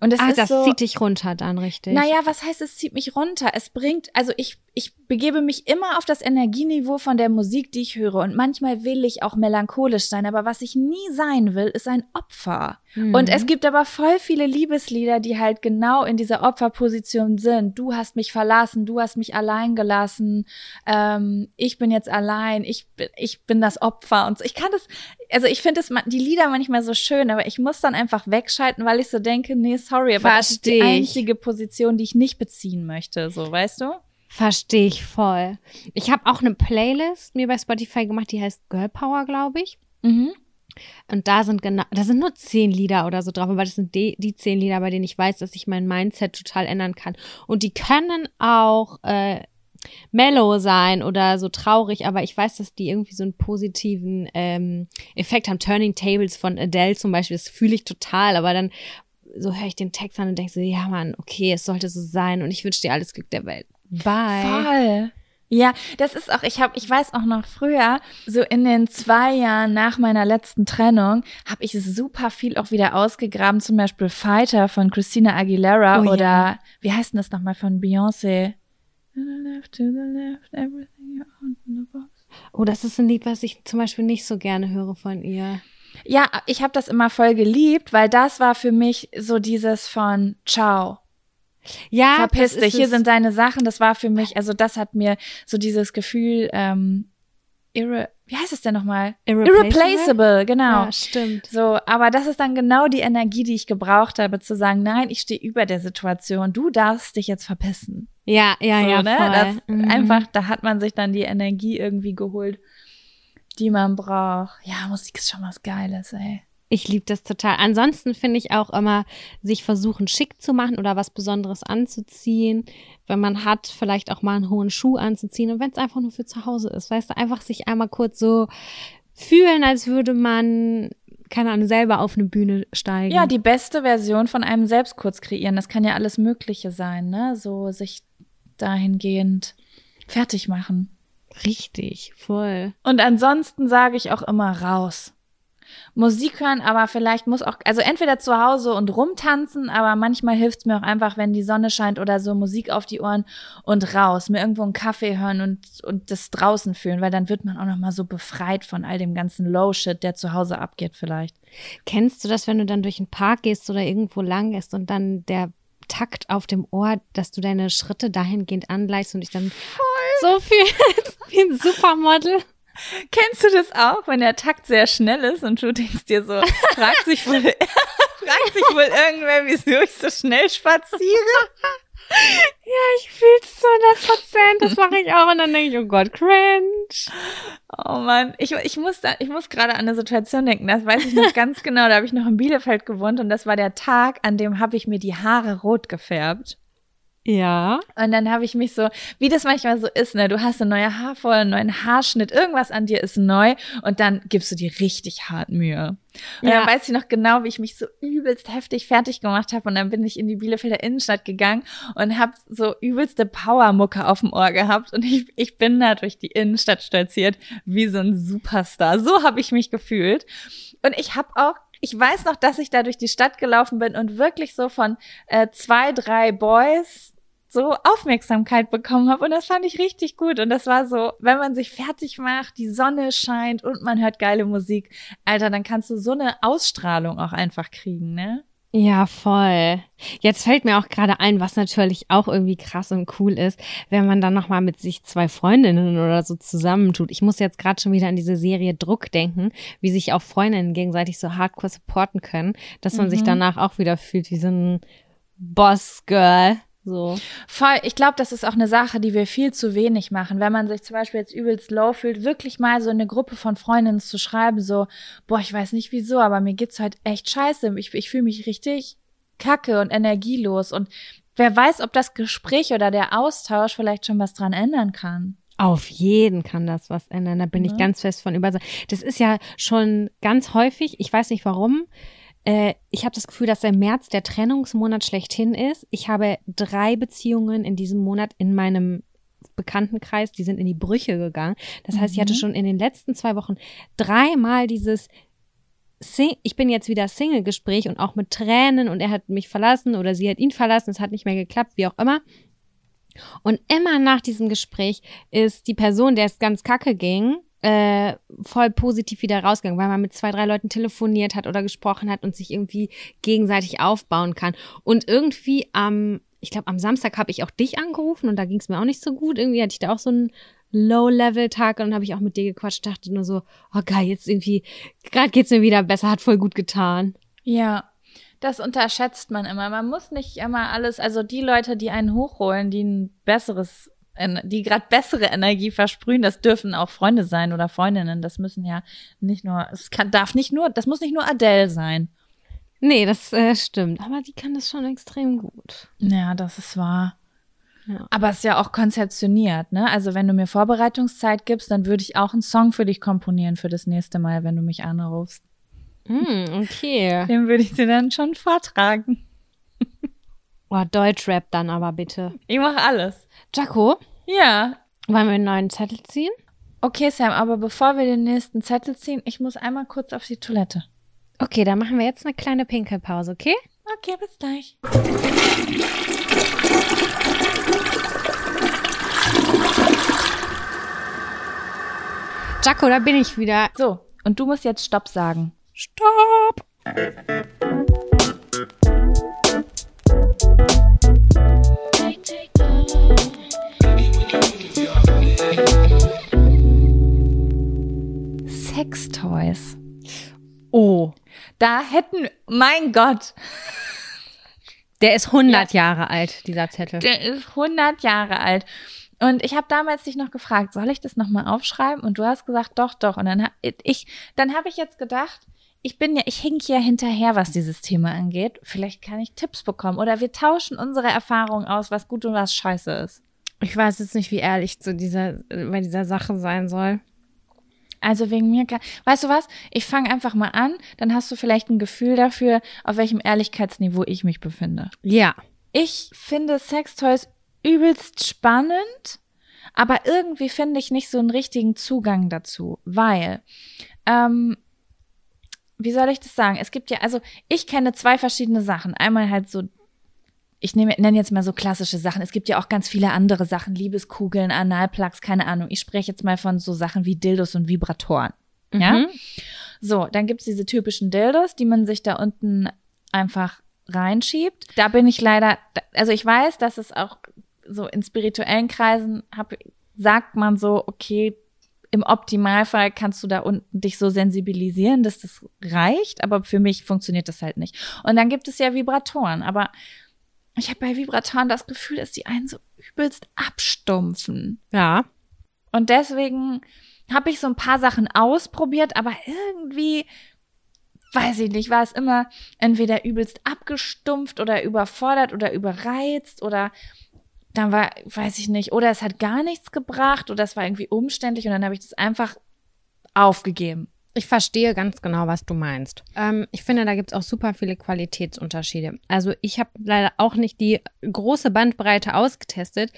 Und es ah, ist das so, zieht dich runter dann richtig. naja, was heißt, es zieht mich runter? Es bringt, also ich, ich begebe mich immer auf das Energieniveau von der Musik, die ich höre. Und manchmal will ich auch melancholisch sein, aber was ich nie sein will, ist ein Opfer. Mhm. Und es gibt aber voll viele Liebeslieder, die halt genau in dieser Opferposition sind. Du hast mich verlassen, du hast mich allein gelassen, ähm, ich bin jetzt allein, ich bin, ich bin das Opfer und so. Ich kann das, also ich finde die Lieder manchmal so schön, aber ich muss dann einfach wegschalten, weil ich so denke, nee, sorry, aber das ist die Versteh einzige Position, die ich nicht beziehen möchte, so, weißt du? Verstehe ich voll. Ich habe auch eine Playlist mir bei Spotify gemacht, die heißt Girl Power, glaube ich. Mhm. Und da sind genau, da sind nur zehn Lieder oder so drauf, aber das sind die, die zehn Lieder, bei denen ich weiß, dass ich mein Mindset total ändern kann. Und die können auch äh, mellow sein oder so traurig, aber ich weiß, dass die irgendwie so einen positiven ähm, Effekt haben. Turning Tables von Adele zum Beispiel, das fühle ich total, aber dann so höre ich den Text an und denke so, ja Mann, okay, es sollte so sein und ich wünsche dir alles Glück der Welt. Bye. Voll. Ja, das ist auch, ich habe, ich weiß auch noch früher, so in den zwei Jahren nach meiner letzten Trennung, habe ich super viel auch wieder ausgegraben, zum Beispiel Fighter von Christina Aguilera Oh ja. oder wie heißt denn das nochmal von Beyoncé? To the left, to the left, everything you own in the box. Oh, das ist ein Lied, was ich zum Beispiel nicht so gerne höre von ihr. Ja, ich habe das immer voll geliebt, weil das war für mich so dieses von Ciao. Ja, verpiss dich, hier sind deine Sachen. Das war für mich, also das hat mir so dieses Gefühl, ähm, irre, wie heißt es denn nochmal? Irreplaceable? Irreplaceable, genau. Ja, stimmt. So, aber das ist dann genau die Energie, die ich gebraucht habe, zu sagen, nein, ich stehe über der Situation, du darfst dich jetzt verpissen. Ja, ja, so, ja, ne? voll. Das Mhm. Einfach, da hat man sich dann die Energie irgendwie geholt, die man braucht. Ja, Musik ist schon was Geiles, ey. Ich liebe das total. Ansonsten finde ich auch immer, sich versuchen schick zu machen oder was Besonderes anzuziehen. Wenn man hat, vielleicht auch mal einen hohen Schuh anzuziehen. Und wenn es einfach nur für zu Hause ist, weißt du, einfach sich einmal kurz so fühlen, als würde man, keine Ahnung, selber auf eine Bühne steigen. Ja, die beste Version von einem selbst kurz kreieren. Das kann ja alles Mögliche sein, ne? So sich dahingehend fertig machen. Richtig, voll. Und ansonsten sage ich auch immer raus. Musik hören, aber vielleicht muss auch, also entweder zu Hause und rumtanzen, aber manchmal hilft es mir auch einfach, wenn die Sonne scheint oder so Musik auf die Ohren und raus, mir irgendwo einen Kaffee hören und, und das draußen fühlen, weil dann wird man auch nochmal so befreit von all dem ganzen Low-Shit, der zu Hause abgeht vielleicht. Kennst du das, wenn du dann durch den Park gehst oder irgendwo lang gehst und dann der Takt auf dem Ohr, dass du deine Schritte dahingehend anleist und dich dann Voll. so viel wie ein Supermodel? Kennst du das auch, wenn der Takt sehr schnell ist und du denkst dir so, fragt sich wohl, fragt sich wohl irgendwer, wieso ich so schnell spaziere? Ja, ich fühl's zu 100 Prozent. Das mache ich auch. Und dann denke ich, oh Gott, cringe. Oh Mann, ich, ich muss da, ich muss gerade an eine Situation denken. Das weiß ich noch ganz genau. Da habe ich noch in Bielefeld gewohnt und das war der Tag, an dem habe ich mir die Haare rot gefärbt. Ja. Und dann habe ich mich so, wie das manchmal so ist, ne, du hast eine neue Haarvoll, einen neuen Haarschnitt, irgendwas an dir ist neu und dann gibst du dir richtig hart Mühe. Und ja. dann weiß ich noch genau, wie ich mich so übelst heftig fertig gemacht habe und dann bin ich in die Bielefelder Innenstadt gegangen und habe so übelste Powermucke auf dem Ohr gehabt und ich, ich bin da durch die Innenstadt stolziert wie so ein Superstar. So habe ich mich gefühlt. Und ich habe auch ich weiß noch, dass ich da durch die Stadt gelaufen bin und wirklich so von äh, zwei, drei Boys so Aufmerksamkeit bekommen habe und das fand ich richtig gut und das war so, wenn man sich fertig macht, die Sonne scheint und man hört geile Musik, Alter, dann kannst du so eine Ausstrahlung auch einfach kriegen, ne? Ja, voll. Jetzt fällt mir auch gerade ein, was natürlich auch irgendwie krass und cool ist, wenn man dann nochmal mit sich zwei Freundinnen oder so zusammentut. Ich muss jetzt gerade schon wieder an diese Serie Druck denken, wie sich auch Freundinnen gegenseitig so hardcore supporten können, dass man mhm. sich danach auch wieder fühlt wie so ein Boss-Girl. So. Voll. Ich glaube, das ist auch eine Sache, die wir viel zu wenig machen. Wenn man sich zum Beispiel jetzt übelst low fühlt, wirklich mal so eine Gruppe von Freundinnen zu schreiben, so, boah, ich weiß nicht wieso, aber mir geht's halt echt scheiße. Ich, ich fühle mich richtig kacke und energielos. Und wer weiß, ob das Gespräch oder der Austausch vielleicht schon was dran ändern kann. Auf jeden kann das was ändern. Da bin ja. ich ganz fest von überzeugt. Das ist ja schon ganz häufig, ich weiß nicht warum, äh, ich habe das Gefühl, dass der März der Trennungsmonat schlechthin ist. Ich habe drei Beziehungen in diesem Monat in meinem Bekanntenkreis, die sind in die Brüche gegangen. Das heißt, ich hatte mhm. schon in den letzten zwei Wochen dreimal dieses Sing ich bin jetzt wieder Single-Gespräch und auch mit Tränen und er hat mich verlassen oder sie hat ihn verlassen, es hat nicht mehr geklappt, wie auch immer. Und immer nach diesem Gespräch ist die Person, der es ganz kacke ging, äh, voll positiv wieder rausgegangen, weil man mit zwei, drei Leuten telefoniert hat oder gesprochen hat und sich irgendwie gegenseitig aufbauen kann. Und irgendwie am, ich glaube, am Samstag habe ich auch dich angerufen und da ging es mir auch nicht so gut. Irgendwie hatte ich da auch so einen Low-Level-Tag und habe ich auch mit dir gequatscht, dachte nur so, oh geil, jetzt irgendwie, gerade geht's mir wieder besser, hat voll gut getan. Ja, das unterschätzt man immer. Man muss nicht immer alles, also die Leute, die einen hochholen, die ein besseres die gerade bessere Energie versprühen, das dürfen auch Freunde sein oder Freundinnen. Das müssen ja nicht nur, es kann, darf nicht nur, das muss nicht nur Adele sein. Nee, das äh, stimmt. Aber die kann das schon extrem gut. Ja, das ist wahr. Ja. Aber es ist ja auch konzeptioniert, ne? Also wenn du mir Vorbereitungszeit gibst, dann würde ich auch einen Song für dich komponieren für das nächste Mal, wenn du mich anrufst. Mm, okay. Den würde ich dir dann schon vortragen. Oh, Deutschrap dann aber bitte. Ich mache alles. Jaco? Ja. Wollen wir einen neuen Zettel ziehen? Okay, Sam, aber bevor wir den nächsten Zettel ziehen, ich muss einmal kurz auf die Toilette. Okay, dann machen wir jetzt eine kleine Pinkelpause, okay? Okay, bis gleich. Jaco, da bin ich wieder. So, und du musst jetzt Stopp sagen. Stopp! Sextoys. Oh. Da hätten, mein Gott. Der ist 100 ja. Jahre alt, dieser Zettel. Der ist 100 Jahre alt. Und ich habe damals dich noch gefragt, soll ich das nochmal aufschreiben? Und du hast gesagt, doch, doch. Und dann ich, dann habe ich jetzt gedacht, ich bin ja, ich hink ja hinterher, was dieses Thema angeht. Vielleicht kann ich Tipps bekommen oder wir tauschen unsere Erfahrungen aus, was gut und was scheiße ist. Ich weiß jetzt nicht, wie ehrlich zu dieser, bei dieser Sache sein soll. Also wegen mir kann, weißt du was? Ich fange einfach mal an, dann hast du vielleicht ein Gefühl dafür, auf welchem Ehrlichkeitsniveau ich mich befinde. Ja. Ich finde Sextoys übelst spannend, aber irgendwie finde ich nicht so einen richtigen Zugang dazu, weil, ähm, wie soll ich das sagen? Es gibt ja, also ich kenne zwei verschiedene Sachen. Einmal halt so, ich nehme, nenne jetzt mal so klassische Sachen. Es gibt ja auch ganz viele andere Sachen, Liebeskugeln, Analplugs, keine Ahnung. Ich spreche jetzt mal von so Sachen wie Dildos und Vibratoren. Ja. Mhm. So, dann gibt's diese typischen Dildos, die man sich da unten einfach reinschiebt. Da bin ich leider, also ich weiß, dass es auch so in spirituellen Kreisen hab, sagt man so, okay, im Optimalfall kannst du da unten dich so sensibilisieren, dass das reicht, aber für mich funktioniert das halt nicht. Und dann gibt es ja Vibratoren, aber ich habe bei Vibratoren das Gefühl, dass die einen so übelst abstumpfen. Ja. Und deswegen habe ich so ein paar Sachen ausprobiert, aber irgendwie, weiß ich nicht, war es immer entweder übelst abgestumpft oder überfordert oder überreizt oder dann war, weiß ich nicht, oder es hat gar nichts gebracht oder es war irgendwie umständlich und dann habe ich das einfach aufgegeben. Ich verstehe ganz genau, was du meinst. Ähm, ich finde, da gibt es auch super viele Qualitätsunterschiede. Also ich habe leider auch nicht die große Bandbreite ausgetestet,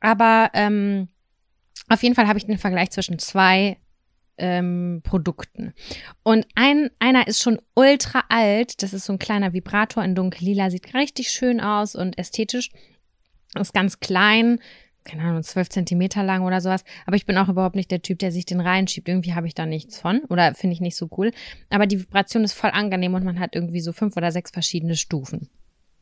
aber ähm, auf jeden Fall habe ich den Vergleich zwischen zwei ähm, Produkten. Und ein, einer ist schon ultra alt. Das ist so ein kleiner Vibrator in dunkellila, sieht richtig schön aus und ästhetisch. Ist ganz klein, keine Ahnung, zwölf Zentimeter lang oder sowas. Aber ich bin auch überhaupt nicht der Typ, der sich den reinschiebt. Irgendwie habe ich da nichts von oder finde ich nicht so cool. Aber die Vibration ist voll angenehm und man hat irgendwie so fünf oder sechs verschiedene Stufen.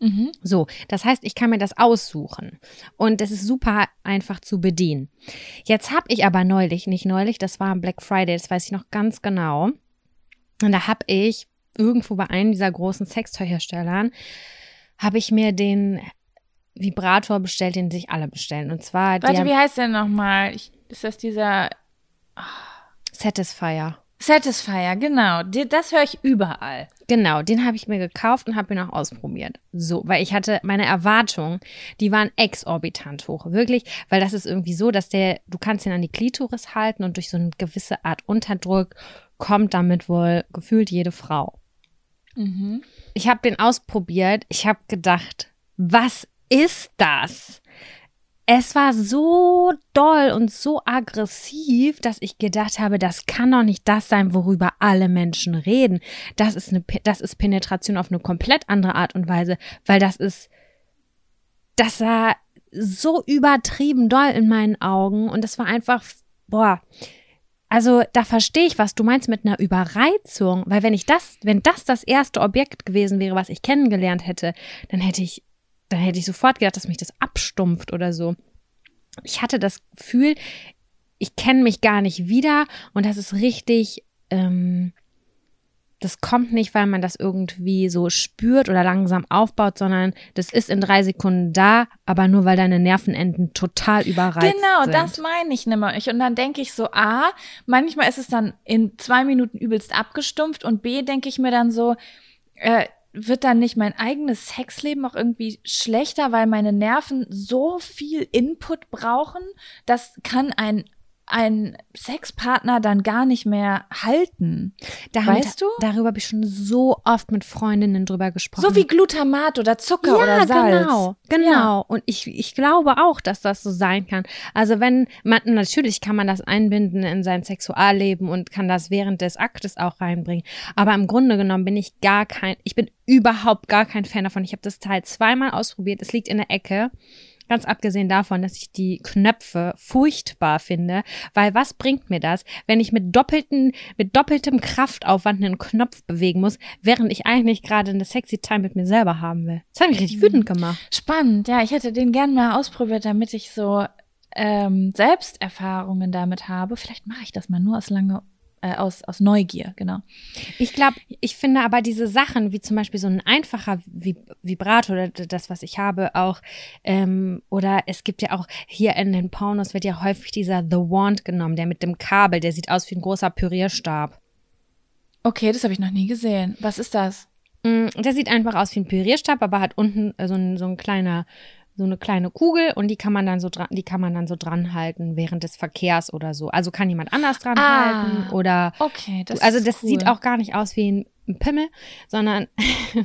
Mhm. So, das heißt, ich kann mir das aussuchen und das ist super einfach zu bedienen. Jetzt habe ich aber neulich, nicht neulich, das war am Black Friday, das weiß ich noch ganz genau. Und da habe ich irgendwo bei einem dieser großen Sextoyherstellern habe ich mir den Vibrator bestellt, den sich alle bestellen. Und zwar Warte, wie heißt der nochmal? Ist das dieser Satisfier. Satisfier, genau. Das höre ich überall. Genau, den habe ich mir gekauft und habe ihn auch ausprobiert. So, weil ich hatte meine Erwartungen, die waren exorbitant hoch, wirklich, weil das ist irgendwie so, dass der, du kannst ihn an die Klitoris halten und durch so eine gewisse Art Unterdruck kommt damit wohl gefühlt jede Frau. Mhm. Ich habe den ausprobiert, ich habe gedacht, was ist das? Es war so doll und so aggressiv, dass ich gedacht habe, das kann doch nicht das sein, worüber alle Menschen reden. Das ist eine, das ist Penetration auf eine komplett andere Art und Weise, weil das ist, das war so übertrieben doll in meinen Augen und das war einfach, boah, also da verstehe ich, was du meinst mit einer Überreizung, weil wenn ich das, wenn das das erste Objekt gewesen wäre, was ich kennengelernt hätte, dann hätte ich, dann hätte ich sofort gedacht, dass mich das abstumpft oder so. Ich hatte das Gefühl, ich kenne mich gar nicht wieder und das ist richtig, ähm, das kommt nicht, weil man das irgendwie so spürt oder langsam aufbaut, sondern das ist in drei Sekunden da, aber nur weil deine Nervenenden total überreizt Genau, sind. das meine ich nämlich. Und dann denke ich so, A, manchmal ist es dann in zwei Minuten übelst abgestumpft und B, denke ich mir dann so, äh, wird dann nicht mein eigenes Sexleben auch irgendwie schlechter, weil meine Nerven so viel Input brauchen? Das kann ein, ein Sexpartner dann gar nicht mehr halten. Damit, Weißt du? Darüber habe ich schon so oft mit Freundinnen drüber gesprochen. So wie Glutamat oder Zucker ja, oder Salz. genau, genau. Ja. Und ich, ich glaube auch, dass das so sein kann. Also wenn man, natürlich kann man das einbinden in sein Sexualleben und kann das während des Aktes auch reinbringen. Aber im Grunde genommen bin ich gar kein, ich bin überhaupt gar kein Fan davon. Ich habe das Teil zweimal ausprobiert. Es liegt in der Ecke. Ganz abgesehen davon, dass ich die Knöpfe furchtbar finde, weil was bringt mir das, wenn ich mit doppelten, mit doppeltem Kraftaufwand einen Knopf bewegen muss, während ich eigentlich gerade eine sexy Time mit mir selber haben will. Das hat mich richtig wütend gemacht. Spannend, ja, ich hätte den gern mal ausprobiert, damit ich so ähm, Selbsterfahrungen damit habe. Vielleicht mache ich das mal nur aus lange, äh, aus, aus Neugier, genau. Ich glaube, ich finde aber diese Sachen, wie zum Beispiel so ein einfacher Vib Vibrator oder das, was ich habe, auch, ähm, oder es gibt ja auch hier in den Pornos wird ja häufig dieser The Wand genommen, der mit dem Kabel, der sieht aus wie ein großer Pürierstab. Okay, das habe ich noch nie gesehen. Was ist das? Mm, Der sieht einfach aus wie ein Pürierstab, aber hat unten äh, so ein, so ein kleiner, so eine kleine Kugel und die kann man dann so dran, die kann man dann so dran halten während des Verkehrs oder so. Also kann jemand anders dran Ah. halten oder Okay, das also das cool. sieht auch gar nicht aus wie ein Pimmel, sondern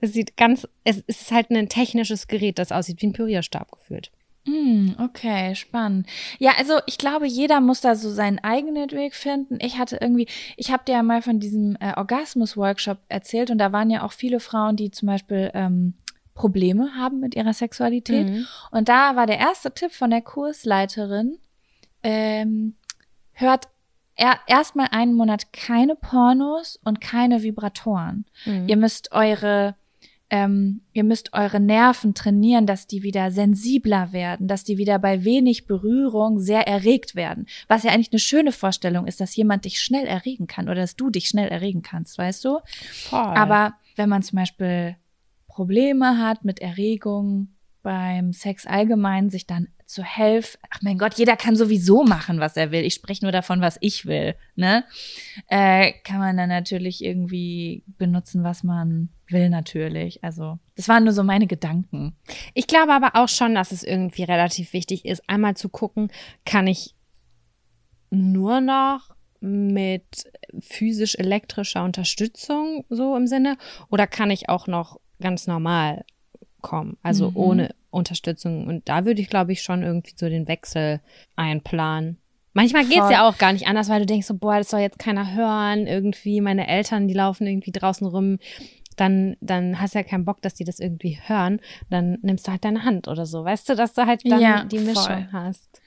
es sieht ganz, es, es ist halt ein technisches Gerät, das aussieht wie ein Pürierstab gefühlt. Hm, okay, spannend. Ja, also ich glaube, jeder muss da so seinen eigenen Weg finden. Ich hatte irgendwie, ich habe dir ja mal von diesem äh, Orgasmus-Workshop erzählt und da waren ja auch viele Frauen, die zum Beispiel ähm, Probleme haben mit ihrer Sexualität. Mhm. Und da war der erste Tipp von der Kursleiterin, ähm, hört er, erstmal einen Monat keine Pornos und keine Vibratoren. Mhm. Ihr müsst eure ähm, ihr müsst eure Nerven trainieren, dass die wieder sensibler werden, dass die wieder bei wenig Berührung sehr erregt werden. Was ja eigentlich eine schöne Vorstellung ist, dass jemand dich schnell erregen kann oder dass du dich schnell erregen kannst, weißt du? Voll. Aber wenn man zum Beispiel Probleme hat mit Erregung beim Sex allgemein, sich dann zu helfen. Ach mein Gott, jeder kann sowieso machen, was er will. Ich spreche nur davon, was ich will. Ne? Äh, kann man dann natürlich irgendwie benutzen, was man will, natürlich. Also, das waren nur so meine Gedanken. Ich glaube aber auch schon, dass es irgendwie relativ wichtig ist, einmal zu gucken, kann ich nur noch mit physisch-elektrischer Unterstützung so im Sinne oder kann ich auch noch ganz normal kommen, also mhm. ohne Unterstützung. Und da würde ich, glaube ich, schon irgendwie so den Wechsel einplanen. Manchmal geht es ja auch gar nicht anders, weil du denkst so, boah, das soll jetzt keiner hören. Irgendwie meine Eltern, die laufen irgendwie draußen rum. Dann, dann hast du ja keinen Bock, dass die das irgendwie hören. Dann nimmst du halt deine Hand oder so. Weißt du, dass du halt dann ja, die Mischung voll. hast.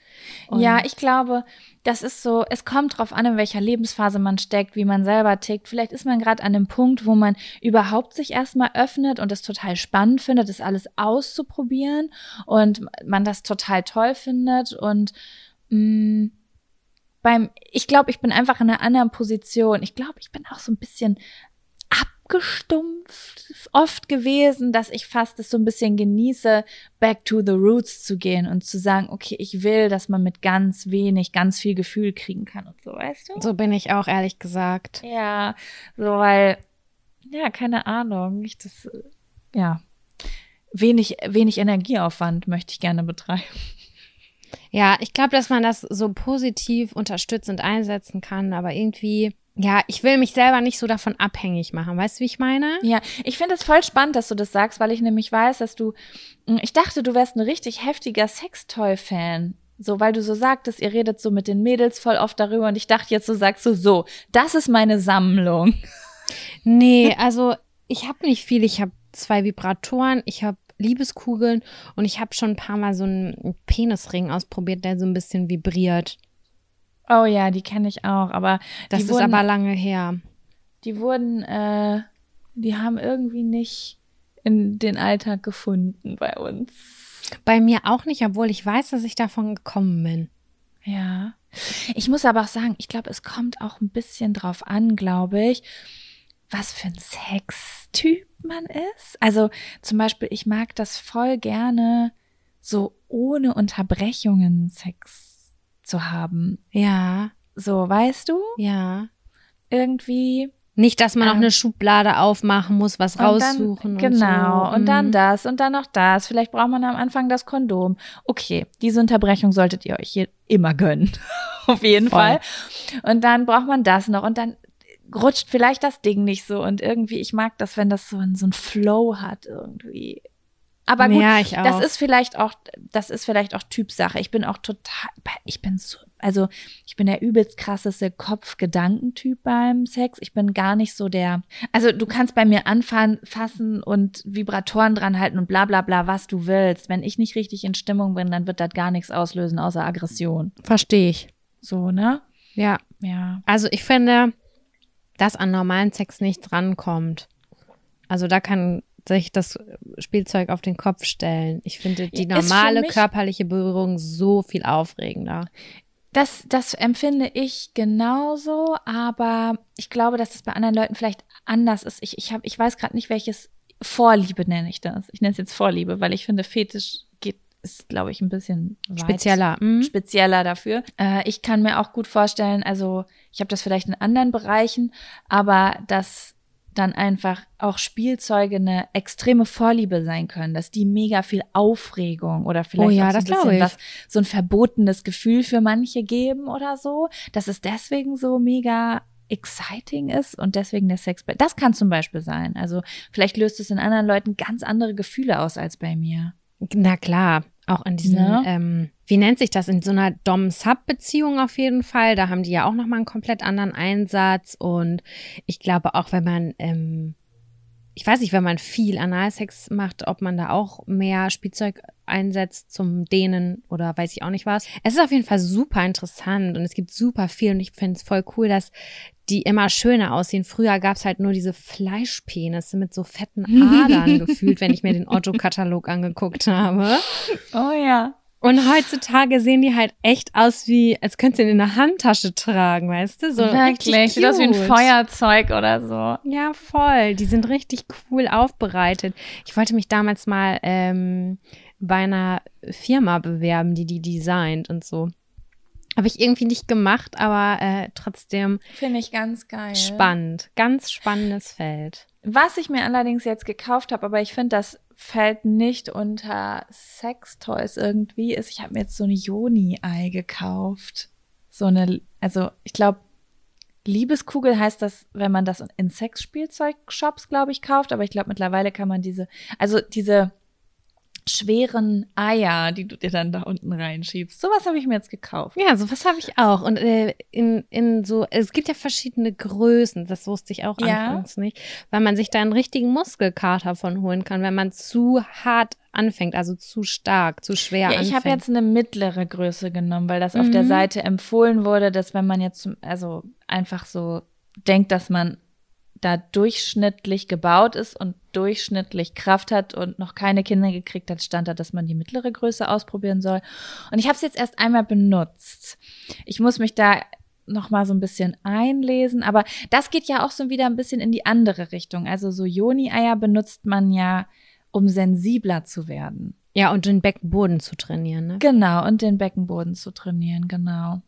Und ja, ich glaube, das ist so, es kommt drauf an, in welcher Lebensphase man steckt, wie man selber tickt. Vielleicht ist man gerade an einem Punkt, wo man überhaupt sich erstmal öffnet und es total spannend findet, das alles auszuprobieren und man das total toll findet und mh, mm, beim, ich glaube, ich bin einfach in einer anderen Position. Ich glaube, ich bin auch so ein bisschen abgestumpft oft gewesen, dass ich fast es so ein bisschen genieße, back to the roots zu gehen und zu sagen, okay, ich will, dass man mit ganz wenig ganz viel Gefühl kriegen kann und so, weißt du? So bin ich auch ehrlich gesagt. Ja, so weil ja, keine Ahnung, ich das ja, wenig wenig Energieaufwand möchte ich gerne betreiben. Ja, ich glaube, dass man das so positiv unterstützend einsetzen kann, aber irgendwie ja, ich will mich selber nicht so davon abhängig machen. Weißt du, wie ich meine? Ja, ich finde es voll spannend, dass du das sagst, weil ich nämlich weiß, dass du, hm, ich dachte, du wärst ein richtig heftiger Sextoy-Fan. So, weil du so sagtest, ihr redet so mit den Mädels voll oft darüber und ich dachte jetzt, so sagst du so, das ist meine Sammlung. Nee, also ich habe nicht viel. Ich habe zwei Vibratoren, ich habe Liebeskugeln und ich habe schon ein paar Mal so einen Penisring ausprobiert, der so ein bisschen vibriert. Oh ja, die kenne ich auch, aber das ist wurden, aber lange her. Die wurden, äh, die haben irgendwie nicht in den Alltag gefunden bei uns. Bei mir auch nicht, obwohl ich weiß, dass ich davon gekommen bin. Ja. Ich muss aber auch sagen, ich glaube, es kommt auch ein bisschen drauf an, glaube ich, was für ein Sextyp man ist. Also zum Beispiel, ich mag das voll gerne, so ohne Unterbrechungen Sex zu haben. Ja. So, weißt du? Ja. Irgendwie. Nicht, dass man ähm, auch eine Schublade aufmachen muss, was raussuchen. Dann, genau. Und, so. und dann mhm. das und dann noch das. Vielleicht braucht man am Anfang das Kondom. Okay, diese Unterbrechung solltet ihr euch hier immer gönnen. Auf jeden Voll. Fall. Und dann braucht man das noch und dann rutscht vielleicht das Ding nicht so und irgendwie, ich mag das, wenn das so, so ein Flow hat irgendwie. Aber gut, ja, das ist vielleicht auch, das ist vielleicht auch Typsache. Ich bin auch total, ich bin so, also ich bin der übelst krasseste Kopf-Gedankentyp beim Sex. Ich bin gar nicht so der, also du kannst bei mir anfassen und Vibratoren dran halten und bla bla bla, was du willst. Wenn ich nicht richtig in Stimmung bin, dann wird das gar nichts auslösen außer Aggression. Verstehe ich. So, ne? Ja. Ja. Also ich finde, dass an normalen Sex nichts rankommt. Also da kann sich das Spielzeug auf den Kopf stellen. Ich finde die normale körperliche Berührung so viel aufregender. Das, das empfinde ich genauso, aber ich glaube, dass es bei anderen Leuten vielleicht anders ist. Ich, ich, hab, ich weiß gerade nicht, welches Vorliebe nenne ich das. Ich nenne es jetzt Vorliebe, weil ich finde, Fetisch geht, ist, glaube ich, ein bisschen spezieller, mhm. spezieller dafür. Äh, ich kann mir auch gut vorstellen, also ich habe das vielleicht in anderen Bereichen, aber dass dann einfach auch Spielzeuge eine extreme Vorliebe sein können, dass die mega viel Aufregung oder vielleicht oh ja, so ein bisschen was, so ein verbotenes Gefühl für manche geben oder so, dass es deswegen so mega exciting ist und deswegen der Sex. Das kann zum Beispiel sein. Also vielleicht löst es in anderen Leuten ganz andere Gefühle aus als bei mir. Na klar, Auch in diesem, Ja. ähm, wie nennt sich das, in so einer Dom-Sub-Beziehung auf jeden Fall. Da haben die ja auch nochmal einen komplett anderen Einsatz. Und ich glaube auch, wenn man, ähm, ich weiß nicht, wenn man viel Analsex macht, ob man da auch mehr Spielzeug einsetzt zum Dehnen oder weiß ich auch nicht was. Es ist auf jeden Fall super interessant und es gibt super viel und ich finde es voll cool, dass die immer schöner aussehen. Früher gab es halt nur diese Fleischpenisse mit so fetten Adern gefühlt, wenn ich mir den Otto-Katalog angeguckt habe. Oh ja. Und heutzutage sehen die halt echt aus wie, als könntest du ihn in der Handtasche tragen, weißt du? So Wirklich. Sieht aus wie ein. Feuerzeug oder so. Ja, voll. Die sind richtig cool aufbereitet. Ich wollte mich damals mal ähm, bei einer Firma bewerben, die die designt und so. Habe ich irgendwie nicht gemacht, aber äh, trotzdem Finde ich ganz geil. spannend. Ganz spannendes Feld. Was ich mir allerdings jetzt gekauft habe, aber ich finde, das fällt nicht unter Sextoys irgendwie, ist, ich habe mir jetzt so eine Joni-Ei gekauft. So eine, also ich glaube, Liebeskugel heißt das, wenn man das in Sexspielzeugshops, glaube ich, kauft, aber ich glaube, mittlerweile kann man diese, also diese schweren Eier, die du dir dann da unten reinschiebst. Sowas habe ich mir jetzt gekauft. Ja, sowas habe ich auch. Und äh, in, in so, es gibt ja verschiedene Größen, das wusste ich auch Ja. anfangs nicht, weil man sich da einen richtigen Muskelkater von holen kann, wenn man zu hart anfängt, also zu stark, zu schwer Ja, ich habe jetzt eine mittlere Größe genommen, weil das auf der Mhm. Seite empfohlen wurde, dass wenn man jetzt zum- also einfach so denkt, dass man da durchschnittlich gebaut ist und durchschnittlich Kraft hat und noch keine Kinder gekriegt hat, stand da, dass man die mittlere Größe ausprobieren soll. Und ich habe es jetzt erst einmal benutzt. Ich muss mich da noch mal so ein bisschen einlesen, aber das geht ja auch so wieder ein bisschen in die andere Richtung. Also so Joni-Eier benutzt man ja, um sensibler zu werden. ja, und den Beckenboden zu trainieren, ne? Genau, und den Beckenboden zu trainieren, genau.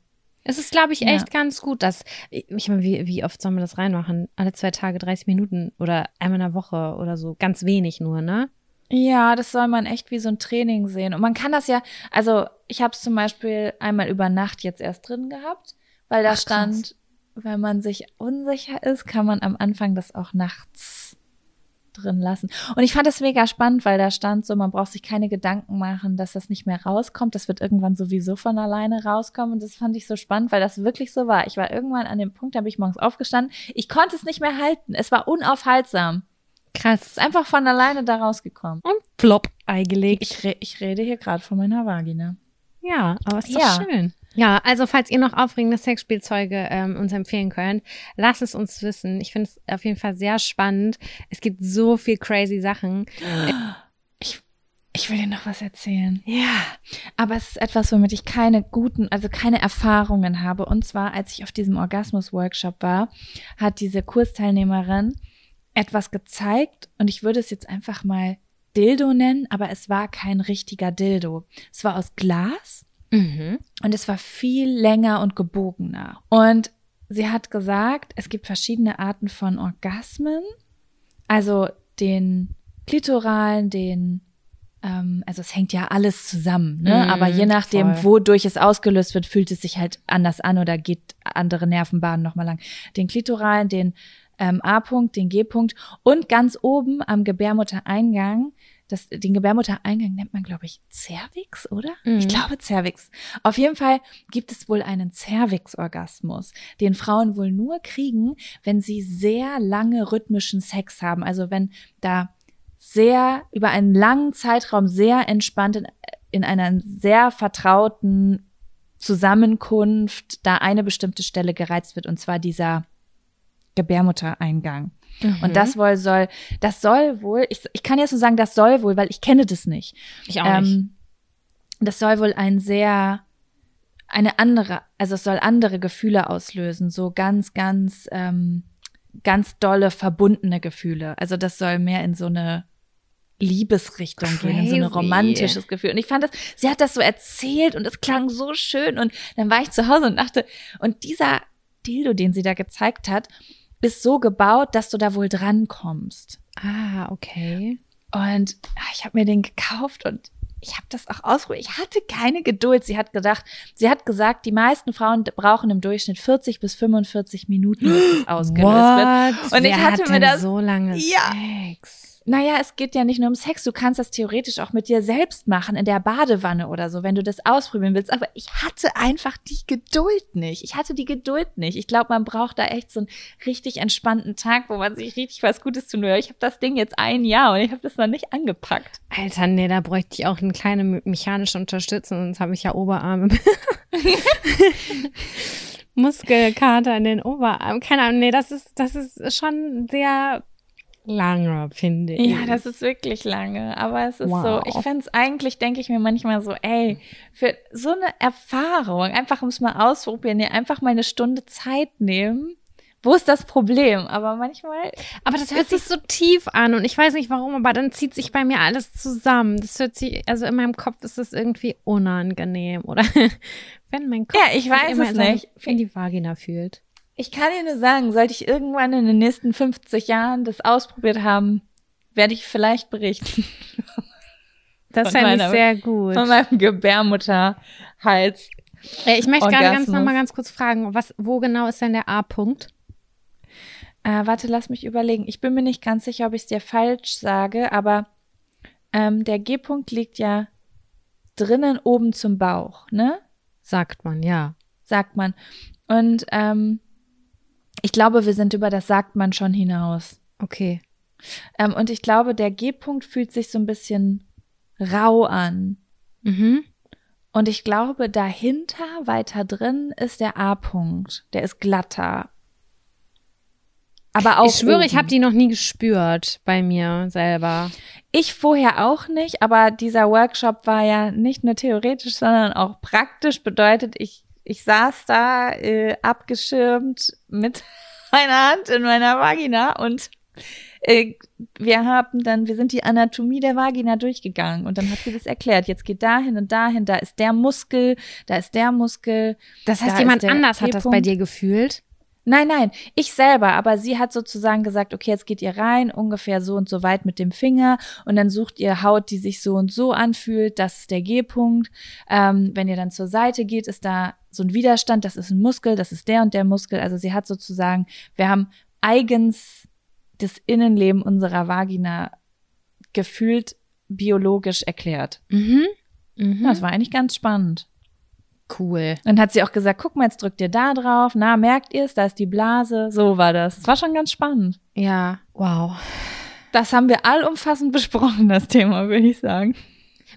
Es ist, glaube ich, Ja. echt ganz gut, dass, ich meine, wie, wie oft sollen wir das reinmachen? Alle zwei Tage 30 Minuten oder einmal in der Woche oder so, ganz wenig nur, ne? Ja, das soll man echt wie so ein Training sehen. Und man kann das ja, also ich habe es zum Beispiel einmal über Nacht jetzt erst drin gehabt, weil da Ach, krass. stand, wenn man sich unsicher ist, kann man am Anfang das auch nachts drin lassen. Und ich fand das mega spannend, weil da stand so, man braucht sich keine Gedanken machen, dass das nicht mehr rauskommt. Das wird irgendwann sowieso von alleine rauskommen. Und das fand ich so spannend, weil das wirklich so war. Ich war irgendwann an dem Punkt, da bin ich morgens aufgestanden. Ich konnte es nicht mehr halten. Es war unaufhaltsam. Es Krass. ist einfach von alleine da rausgekommen. Und plopp, eingelegt. Ich, re ich rede hier gerade von meiner Vagina. Ja, aber ist doch Ja. schön. Ja, also falls ihr noch aufregende Sexspielzeuge ähm, uns empfehlen könnt, lasst es uns wissen. Ich finde es auf jeden Fall sehr spannend. Es gibt so viel crazy Sachen. Ich, ich will dir noch was erzählen. Ja. Aber es ist etwas, womit ich keine guten, also keine Erfahrungen habe. Und zwar, als ich auf diesem Orgasmus-Workshop war, hat diese Kursteilnehmerin etwas gezeigt und ich würde es jetzt einfach mal Dildo nennen, aber es war kein richtiger Dildo. Es war aus Glas Mhm. und es war viel länger und gebogener. Und sie hat gesagt, es gibt verschiedene Arten von Orgasmen. Also den klitoralen, den, ähm, also es hängt ja alles zusammen, ne? Mhm, Aber je nachdem, voll. wodurch es ausgelöst wird, fühlt es sich halt anders an oder geht andere Nervenbahnen nochmal lang. Den klitoralen, den ähm, A-Punkt, den G-Punkt und ganz oben am Gebärmuttereingang, das, den Gebärmuttereingang nennt man, glaube ich, Cervix, oder? Mhm. Ich glaube Cervix. Auf jeden Fall gibt es wohl einen Cervix-Orgasmus, den Frauen wohl nur kriegen, wenn sie sehr lange rhythmischen Sex haben. Also wenn da sehr über einen langen Zeitraum sehr entspannt in, in einer sehr vertrauten Zusammenkunft da eine bestimmte Stelle gereizt wird, und zwar dieser Gebärmuttereingang. Mhm. Und das wohl soll, das soll wohl, ich, ich kann jetzt nur sagen, das soll wohl, weil ich kenne das nicht. ich auch nicht. Ähm, das soll wohl ein sehr, eine andere, also es soll andere Gefühle auslösen, so ganz, ganz, ähm, ganz dolle verbundene Gefühle. Also das soll mehr in so eine Liebesrichtung gehen, in so ein Crazy. romantisches Gefühl. Und ich fand das, sie hat das so erzählt und es klang so schön. Und dann war ich zu Hause und dachte, und dieser Dildo, den sie da gezeigt hat, ist so gebaut, dass du da wohl drankommst. Ah, okay. Und ah, ich habe mir den gekauft und ich habe das auch ausprobiert. Ich hatte keine Geduld. Sie hat gedacht, sie hat gesagt, die meisten Frauen brauchen im Durchschnitt 40 bis 45 Minuten, bis das ausgelöst wird. What? Und ich Wer hatte hat mir das- so lange Ja. Sex. Naja, es geht ja nicht nur um Sex. Du kannst das theoretisch auch mit dir selbst machen, in der Badewanne oder so, wenn du das ausprobieren willst. Aber ich hatte einfach die Geduld nicht. Ich hatte die Geduld nicht. Ich glaube, man braucht da echt so einen richtig entspannten Tag, wo man sich richtig was Gutes tun will. Ich habe das Ding jetzt ein Jahr und ich habe das noch nicht angepackt. Alter, nee, da bräuchte ich auch eine kleine mechanische Unterstützung, sonst habe ich ja Oberarme. Muskelkater in den Oberarmen. Keine Ahnung, nee, das ist, das ist schon sehr lange, finde ich. Ja, das ist wirklich lange. Aber es ist wow. so, ich fände es eigentlich, denke ich mir manchmal so, ey, für so eine Erfahrung, einfach um es mal ausprobieren, ja, einfach mal eine Stunde Zeit nehmen. Wo ist das Problem? Aber manchmal. Aber das hört sich so tief an und ich weiß nicht warum, aber dann zieht sich bei mir alles zusammen. Das hört sich, also in meinem Kopf ist es irgendwie unangenehm oder wenn mein Kopf ja, ich weiß es nicht. in die Vagina fühlt. Ich kann dir nur sagen, sollte ich irgendwann in den nächsten 50 Jahren das ausprobiert haben, werde ich vielleicht berichten. Das fände ich sehr gut. Von meinem Gebärmutterhals. Ich möchte gerade ganz nochmal ganz kurz fragen, was, wo genau ist denn der A-Punkt? Äh, warte, lass mich überlegen. Ich bin mir nicht ganz sicher, ob ich es dir falsch sage, aber ähm, der G-Punkt liegt ja drinnen oben zum Bauch, ne? Sagt man, ja. Sagt man. Und ähm, ich glaube, wir sind über das sagt man schon hinaus. Okay. Ähm, und ich glaube, der G-Punkt fühlt sich so ein bisschen rau an. Mhm. Und ich glaube, dahinter, weiter drin, ist der A-Punkt. Der ist glatter. Aber auch. Ich schwöre, oben. ich habe die noch nie gespürt bei mir selber. Ich vorher auch nicht, aber dieser Workshop war ja nicht nur theoretisch, sondern auch praktisch. Bedeutet, ich ich saß da äh, abgeschirmt mit meiner Hand in meiner Vagina und äh, wir haben dann, wir sind die Anatomie der Vagina durchgegangen und dann hat sie das erklärt. Jetzt geht dahin und dahin, da ist der Muskel, da ist der Muskel. Das heißt, da jemand anders hat das bei dir gefühlt? Nein, nein, ich selber, aber sie hat sozusagen gesagt, okay, jetzt geht ihr rein, ungefähr so und so weit mit dem Finger und dann sucht ihr Haut, die sich so und so anfühlt, das ist der G-Punkt. Ähm, wenn ihr dann zur Seite geht, ist da so ein Widerstand, das ist ein Muskel, das ist der und der Muskel. Also sie hat sozusagen, wir haben eigens das Innenleben unserer Vagina gefühlt biologisch erklärt. Mhm. Mhm. Das war eigentlich ganz spannend. Cool. Dann hat sie auch gesagt, guck mal, jetzt drückt ihr da drauf. Na, merkt ihr es? Da ist die Blase. So war das. Es war schon ganz spannend. Ja, wow. Das haben wir allumfassend besprochen, das Thema, würde ich sagen.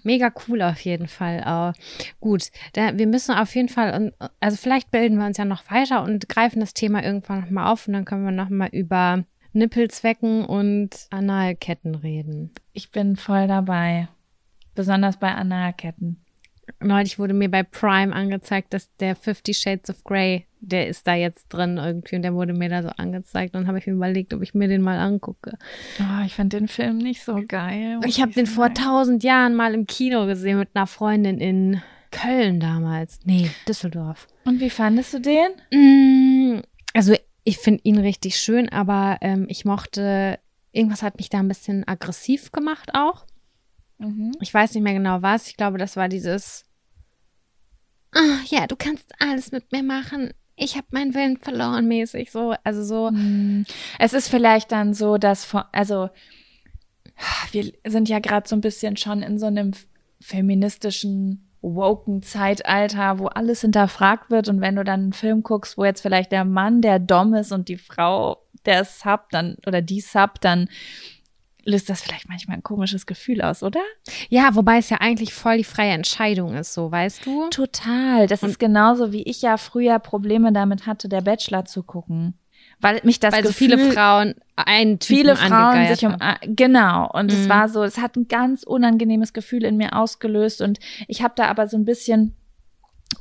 Mega cool auf jeden Fall. Uh, gut, da, wir müssen auf jeden Fall, also vielleicht bilden wir uns ja noch weiter und greifen das Thema irgendwann nochmal auf und dann können wir nochmal über Nippelzwecken und Analketten reden. Ich bin voll dabei. Besonders bei Analketten neulich wurde mir bei Prime angezeigt, dass der Fifty Shades of Grey, der ist da jetzt drin irgendwie und der wurde mir da so angezeigt. Und habe ich mir überlegt, ob ich mir den mal angucke. Oh, ich fand den Film nicht so geil. Ich habe den vor tausend Jahren mal im Kino gesehen mit einer Freundin in Köln damals. Nee, Düsseldorf. Und wie fandest du den? Mm, also ich finde ihn richtig schön, aber ähm, ich mochte, irgendwas hat mich da ein bisschen aggressiv gemacht auch. Mhm. Ich weiß nicht mehr genau was. Ich glaube, das war dieses, oh, ja, du kannst alles mit mir machen. Ich habe meinen Willen verloren, mäßig so. Also so. Mhm. Es ist vielleicht dann so, dass, also wir sind ja gerade so ein bisschen schon in so einem feministischen woken Zeitalter, wo alles hinterfragt wird und wenn du dann einen Film guckst, wo jetzt vielleicht der Mann der Dom ist und die Frau der Sub dann oder die Sub, dann löst das vielleicht manchmal ein komisches Gefühl aus, oder? Ja, wobei es ja eigentlich voll die freie Entscheidung ist, so, weißt du? Total. Das Und ist genauso, wie ich ja früher Probleme damit hatte, der Bachelor zu gucken. Weil mich das Weil Gefühl, so viele Frauen einen Typen viele Frauen sich um genau und mhm. es war so es hat ein ganz unangenehmes Gefühl in mir ausgelöst und ich habe da aber so ein bisschen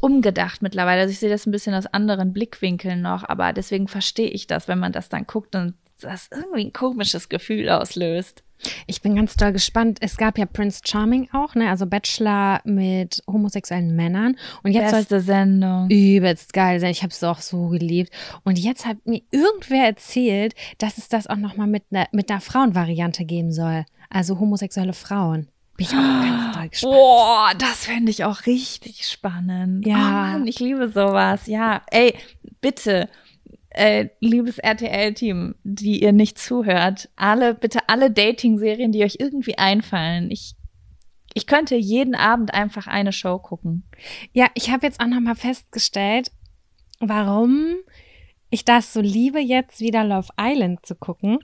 umgedacht mittlerweile also ich sehe das ein bisschen aus anderen Blickwinkeln noch aber deswegen verstehe ich das wenn man das dann guckt und das irgendwie ein komisches Gefühl auslöst. Ich bin ganz doll gespannt. Es gab ja Prince Charming auch, ne? Also Bachelor mit homosexuellen Männern. Und jetzt Beste Sendung. Übelst geil sein. Ich habe es auch so geliebt. Und jetzt hat mir irgendwer erzählt, dass es das auch noch mal mit einer mit einer Frauenvariante geben soll. Also homosexuelle Frauen. Bin ich auch ganz doll gespannt. Boah, das fände ich auch richtig spannend. Ja. Oh Mann, ich liebe sowas. Ja, ey, bitte äh, liebes RTL-Team, die ihr nicht zuhört, alle, bitte alle Dating-Serien, die euch irgendwie einfallen. Ich, ich könnte jeden Abend einfach eine Show gucken. Ja, ich habe jetzt auch noch mal festgestellt, warum ich das so liebe, jetzt wieder Love Island zu gucken.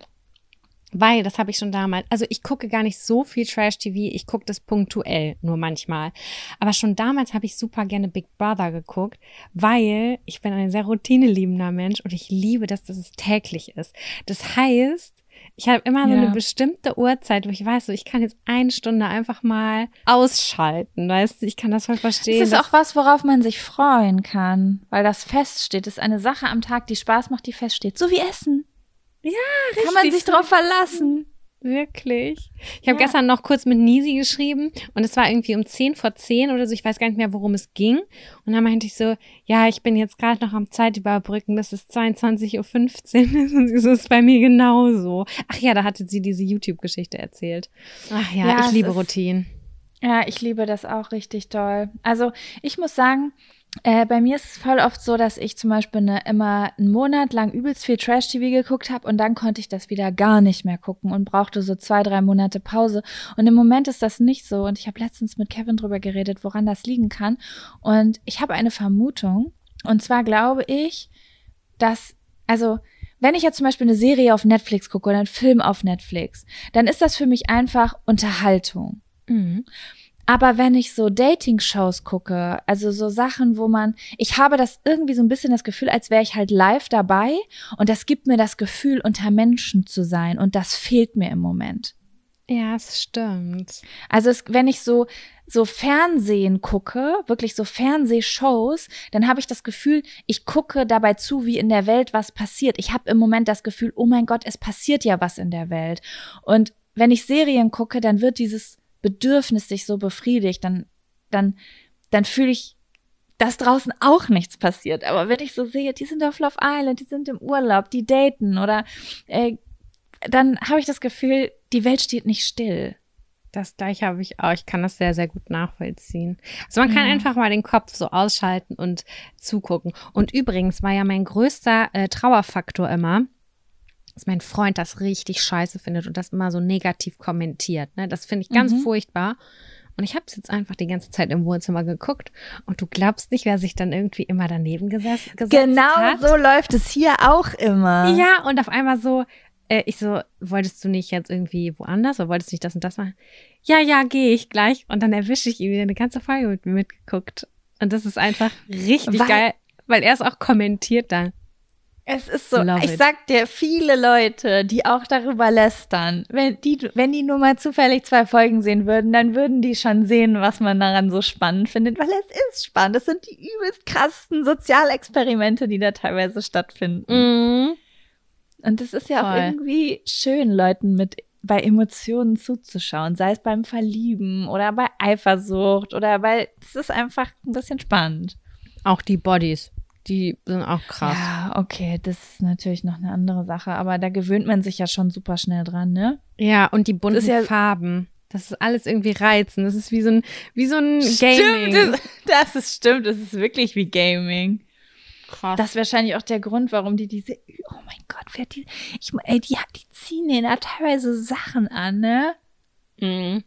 Weil, das habe ich schon damals, also ich gucke gar nicht so viel Trash-TV, ich gucke das punktuell, nur manchmal. Aber schon damals habe ich super gerne Big Brother geguckt, weil ich bin ein sehr routineliebender Mensch und ich liebe, dass das täglich ist. Das heißt, ich habe immer so Ja. eine bestimmte Uhrzeit, wo ich weiß, so ich kann jetzt eine Stunde einfach mal ausschalten, weißt du, ich kann das voll verstehen. Das ist auch was, worauf man sich freuen kann, weil das feststeht. Das ist eine Sache am Tag, die Spaß macht, die feststeht. So wie Essen. Ja, Kann man richtig. sich drauf verlassen. Wirklich. Ich habe Ja. gestern noch kurz mit Nisi geschrieben und es war irgendwie um 10 vor 10 oder so. Ich weiß gar nicht mehr, worum es ging. Und dann meinte ich so, ja, ich bin jetzt gerade noch am Zeit überbrücken. Das ist 22.15 Uhr. Und sie so, ist bei mir genauso. Ach ja, da hatte sie diese YouTube-Geschichte erzählt. Ach ja, Ja, ich liebe Routinen. Ja, ich liebe das auch richtig doll. Also ich muss sagen, äh, bei mir ist es voll oft so, dass ich zum Beispiel ne, immer einen Monat lang übelst viel Trash-TV geguckt habe und dann konnte ich das wieder gar nicht mehr gucken und brauchte so zwei, drei Monate Pause. Und im Moment ist das nicht so. Und ich habe letztens mit Kevin drüber geredet, woran das liegen kann. Und ich habe eine Vermutung. Und zwar glaube ich, dass, also wenn ich jetzt zum Beispiel eine Serie auf Netflix gucke oder einen Film auf Netflix, dann ist das für mich einfach Unterhaltung. Mhm. Aber wenn ich so Dating-Shows gucke, also so Sachen, wo man, ich habe das irgendwie so ein bisschen das Gefühl, als wäre ich halt live dabei und das gibt mir das Gefühl, unter Menschen zu sein und das fehlt mir im Moment. Ja, es stimmt. Also es, wenn ich so so Fernsehen gucke, wirklich so Fernsehshows, dann habe ich das Gefühl, ich gucke dabei zu, wie in der Welt was passiert. Ich habe im Moment das Gefühl, oh mein Gott, es passiert ja was in der Welt. Und wenn ich Serien gucke, dann wird dieses Bedürfnis sich so befriedigt, dann dann dann fühle ich dass draußen auch nichts passiert. Aber wenn ich so sehe, die sind auf Love Island, die sind im Urlaub, die daten oder äh, dann habe ich das Gefühl, die Welt steht nicht still. Das gleiche habe ich auch. Ich kann das sehr, sehr gut nachvollziehen. Also man kann Ja. einfach mal den Kopf so ausschalten und zugucken. Und übrigens war ja mein größter äh, Trauerfaktor immer, dass mein Freund das richtig scheiße findet und das immer so negativ kommentiert. Ne? Das finde ich ganz Mhm. furchtbar. Und ich habe es jetzt einfach die ganze Zeit im Wohnzimmer geguckt und du glaubst nicht, wer sich dann irgendwie immer daneben gesetzt, gesetzt Genau hat. so läuft es hier auch immer. Ja, und auf einmal so, äh, ich so, wolltest du nicht jetzt irgendwie woanders oder wolltest du nicht das und das machen? Ja, ja, gehe ich gleich. Und dann erwische ich ihn wieder eine ganze Folge mit mir mitgeguckt. Und das ist einfach richtig Weil- geil, weil er es auch kommentiert dann. Es ist so, Love ich it. sag dir, viele Leute, die auch darüber lästern, wenn die, wenn die nur mal zufällig zwei Folgen sehen würden, dann würden die schon sehen, was man daran so spannend findet, weil es ist spannend. Es sind die übelst krassen Sozialexperimente, die da teilweise stattfinden. Mhm. Und es ist ja auch Voll. irgendwie schön, Leuten mit bei Emotionen zuzuschauen, sei es beim Verlieben oder bei Eifersucht oder weil es ist einfach ein bisschen spannend. Auch die Bodies, die sind auch krass. Ja, okay, das ist natürlich noch eine andere Sache, aber da gewöhnt man sich ja schon super schnell dran, ne? Ja, und die bunten ist ja- Farben. Das ist alles irgendwie reizend. Das ist wie so ein, wie so ein Gaming. Stimmt, das, das ist stimmt, das ist wirklich wie Gaming. krass. Das ist wahrscheinlich auch der Grund, warum die diese, oh mein Gott, wer die, ich, ey, die, die ziehen denen da teilweise Sachen an, ne? Mhm.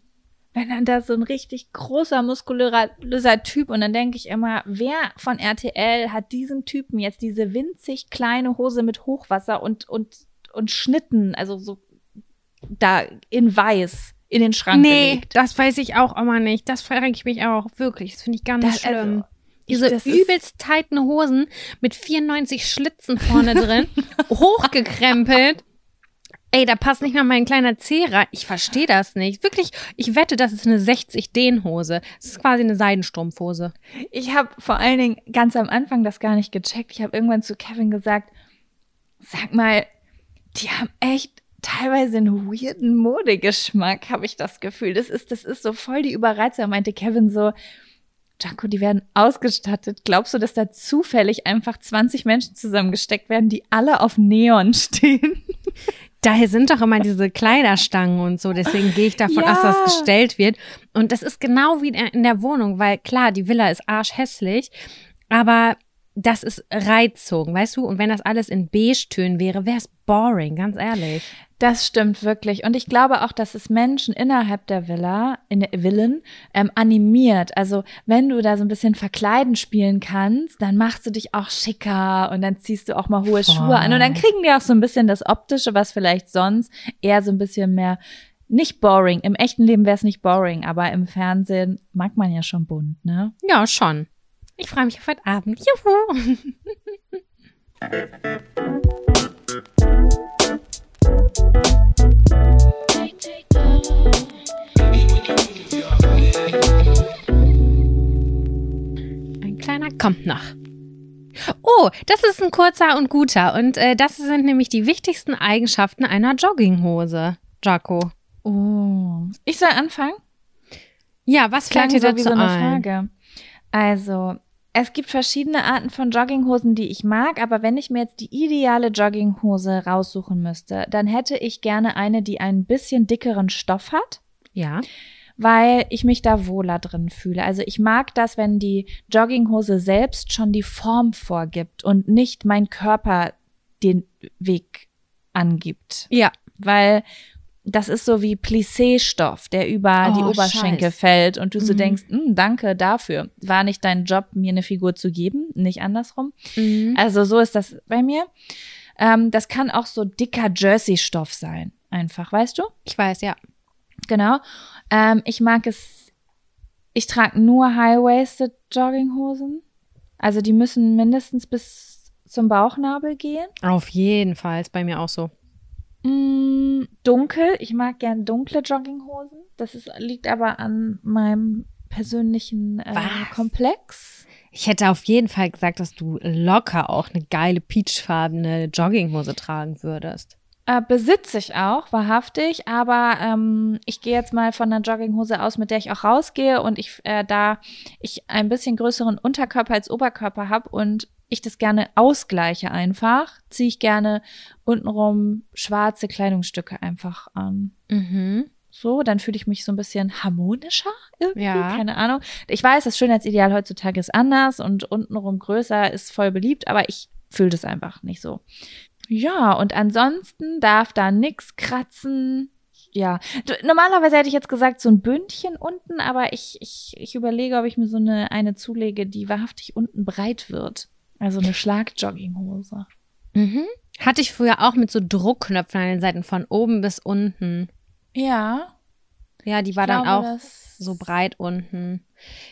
Wenn dann da so ein richtig großer, muskulöser Typ und dann denke ich immer, wer von RTL hat diesem Typen jetzt diese winzig kleine Hose mit Hochwasser und, und, und Schnitten, also so da in weiß in den Schrank Nee, gelegt? das weiß ich auch immer nicht. Das frage ich mich auch wirklich. Das finde ich ganz Das- schlimm. also, Diese übelst tighten Hosen mit 94 Schlitzen vorne drin, hochgekrempelt. Ey, da passt nicht mal mein kleiner Zeh rein. Ich verstehe das nicht. Wirklich, ich wette, das ist eine 60-Den-Hose. Das ist quasi eine Seidenstrumpfhose. Ich habe vor allen Dingen ganz am Anfang das gar nicht gecheckt. Ich habe irgendwann zu Kevin gesagt, sag mal, die haben echt teilweise einen weirden Modegeschmack, habe ich das Gefühl. Das ist, das ist so voll die Überreizung. Meinte Kevin so, Janko, die werden ausgestattet. Glaubst du, dass da zufällig einfach 20 Menschen zusammengesteckt werden, die alle auf Neon stehen? Daher sind doch immer diese Kleiderstangen und so. Deswegen gehe ich davon Ja. aus, dass das gestellt wird. Und das ist genau wie in der Wohnung, weil klar, die Villa ist arschhässlich, aber das ist Reizung, weißt du? Und wenn das alles in Beige-Tönen wäre, wäre es boring, ganz ehrlich. Das stimmt wirklich. Und ich glaube auch, dass es Menschen innerhalb der Villa, in der Villen, ähm, animiert. Also wenn du da so ein bisschen verkleiden spielen kannst, dann machst du dich auch schicker und dann ziehst du auch mal hohe Voll. Schuhe an. Und dann kriegen die auch so ein bisschen das Optische, was vielleicht sonst eher so ein bisschen mehr nicht boring. Im echten Leben wäre es nicht boring, aber im Fernsehen mag man ja schon bunt, ne? Ja, schon. Ich freue mich auf heute Abend. Juhu! Ein kleiner kommt noch. Oh, das ist ein kurzer und guter. Und äh, das sind nämlich die wichtigsten Eigenschaften einer Jogginghose. Jaco. Oh. Ich soll anfangen? Ja, was fällt dir dazu so wie so eine ein? Frage. Also, es gibt verschiedene Arten von Jogginghosen, die ich mag, aber wenn ich mir jetzt die ideale Jogginghose raussuchen müsste, dann hätte ich gerne eine, die ein bisschen dickeren Stoff hat, Ja. weil ich mich da wohler drin fühle. Also ich mag das, wenn die Jogginghose selbst schon die Form vorgibt und nicht mein Körper den Weg angibt Ja. weil das ist so wie Plissé-Stoff, der über Oh, die Oberschenkel scheiß. fällt und du so Mhm. denkst, "Hm, danke dafür. War nicht dein Job, mir eine Figur zu geben, nicht andersrum. Mhm. Also so ist das bei mir. Ähm, das kann auch so dicker Jersey-Stoff sein, einfach, weißt du? Ich weiß, ja. Genau. Ähm, ich mag es, ich trage nur High-Waisted Jogginghosen. Also die müssen mindestens bis zum Bauchnabel gehen. Auf jeden Fall. Ist bei mir auch so. Mm, dunkel. Ich mag gern dunkle Jogginghosen. Das ist, liegt aber an meinem persönlichen äh? Komplex. Ich hätte auf jeden Fall gesagt, dass du locker auch eine geile peachfarbene Jogginghose tragen würdest. Äh, besitze ich auch, wahrhaftig, aber ähm, ich gehe jetzt mal von einer Jogginghose aus, mit der ich auch rausgehe und ich äh, da ich ein bisschen größeren Unterkörper als Oberkörper habe und ich das gerne ausgleiche einfach, ziehe ich gerne untenrum schwarze Kleidungsstücke einfach an. Mhm. So, dann fühle ich mich so ein bisschen harmonischer irgendwie, Ja. keine Ahnung. Ich weiß, das Schönheitsideal heutzutage ist anders und untenrum größer ist voll beliebt, aber ich fühle das einfach nicht so. Ja, und ansonsten darf da nix kratzen. Ja, normalerweise hätte ich jetzt gesagt so ein Bündchen unten, aber ich, ich, ich überlege, ob ich mir so eine, eine zulege, die wahrhaftig unten breit wird. Also eine Schlagjogginghose. Mhm. Hatte ich früher auch mit so Druckknöpfen an den Seiten von oben bis unten. Ja. Ja, die war ich dann glaube, auch so breit unten.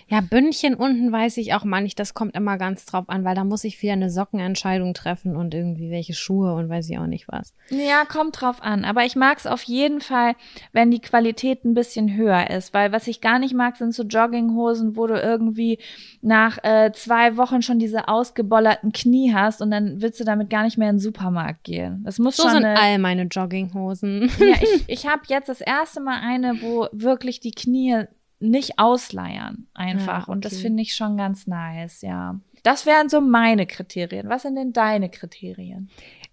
Ja, Bündchen unten weiß ich auch mal nicht. Das kommt immer ganz drauf an, weil da muss ich wieder eine Sockenentscheidung treffen und irgendwie welche Schuhe und weiß ich auch nicht was. Ja, kommt drauf an. Aber ich mag es auf jeden Fall, wenn die Qualität ein bisschen höher ist. Weil was ich gar nicht mag, sind so Jogginghosen, wo du irgendwie nach äh, zwei Wochen schon diese ausgebollerten Knie hast und dann willst du damit gar nicht mehr in den Supermarkt gehen. Das muss So schon sind eine, all meine Jogginghosen. Ja, ich, ich habe jetzt das erste Mal eine, wo wirklich die Knie nicht ausleiern einfach. Ja, Und das okay. finde ich schon ganz nice, ja. Das wären so meine Kriterien. Was sind denn deine Kriterien?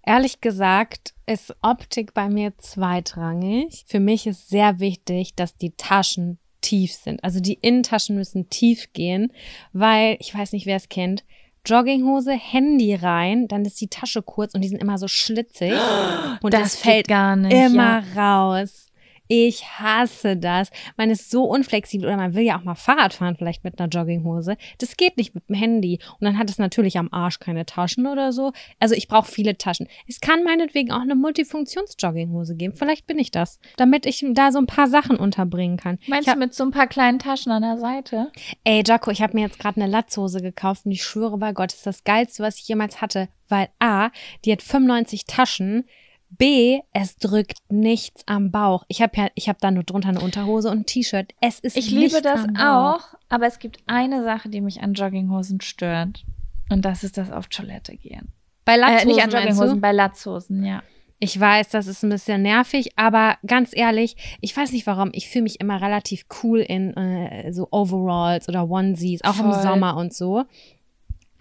Ehrlich gesagt ist Optik bei mir zweitrangig. Für mich ist sehr wichtig, dass die Taschen tief sind. Also die Innentaschen müssen tief gehen, weil ich weiß nicht, wer es kennt. Jogginghose, Handy rein, dann ist die Tasche kurz und die sind immer so schlitzig und das, geht fällt gar nicht. immer Ja. raus. Ich hasse das. Man ist so unflexibel oder man will ja auch mal Fahrrad fahren, vielleicht mit einer Jogginghose. Das geht nicht mit dem Handy. Und dann hat es natürlich am Arsch keine Taschen oder so. Also ich brauche viele Taschen. Es kann meinetwegen auch eine Multifunktions-Jogginghose geben. Vielleicht bin ich das. Damit ich da so ein paar Sachen unterbringen kann. Meinst hab, du mit so ein paar kleinen Taschen an der Seite? Ey, Jaco, ich habe mir jetzt gerade eine Latzhose gekauft und ich schwöre bei Gott, das ist das Geilste, was ich jemals hatte. Weil A, die hat 95 Taschen. B, es drückt nichts am Bauch. Ich habe ja, ich habe da nur drunter eine Unterhose und ein T-Shirt. Es ist Ich liebe das auch, aber es gibt eine Sache, die mich an Jogginghosen stört. Und das ist das auf Toilette gehen. Bei Äh, Latzhosen, nicht an Jogginghosen, bei Latzhosen, ja. Ich weiß, das ist ein bisschen nervig, aber ganz ehrlich, ich weiß nicht warum. Ich fühle mich immer relativ cool in äh, so Overalls oder Onesies, auch im Voll. Sommer und so.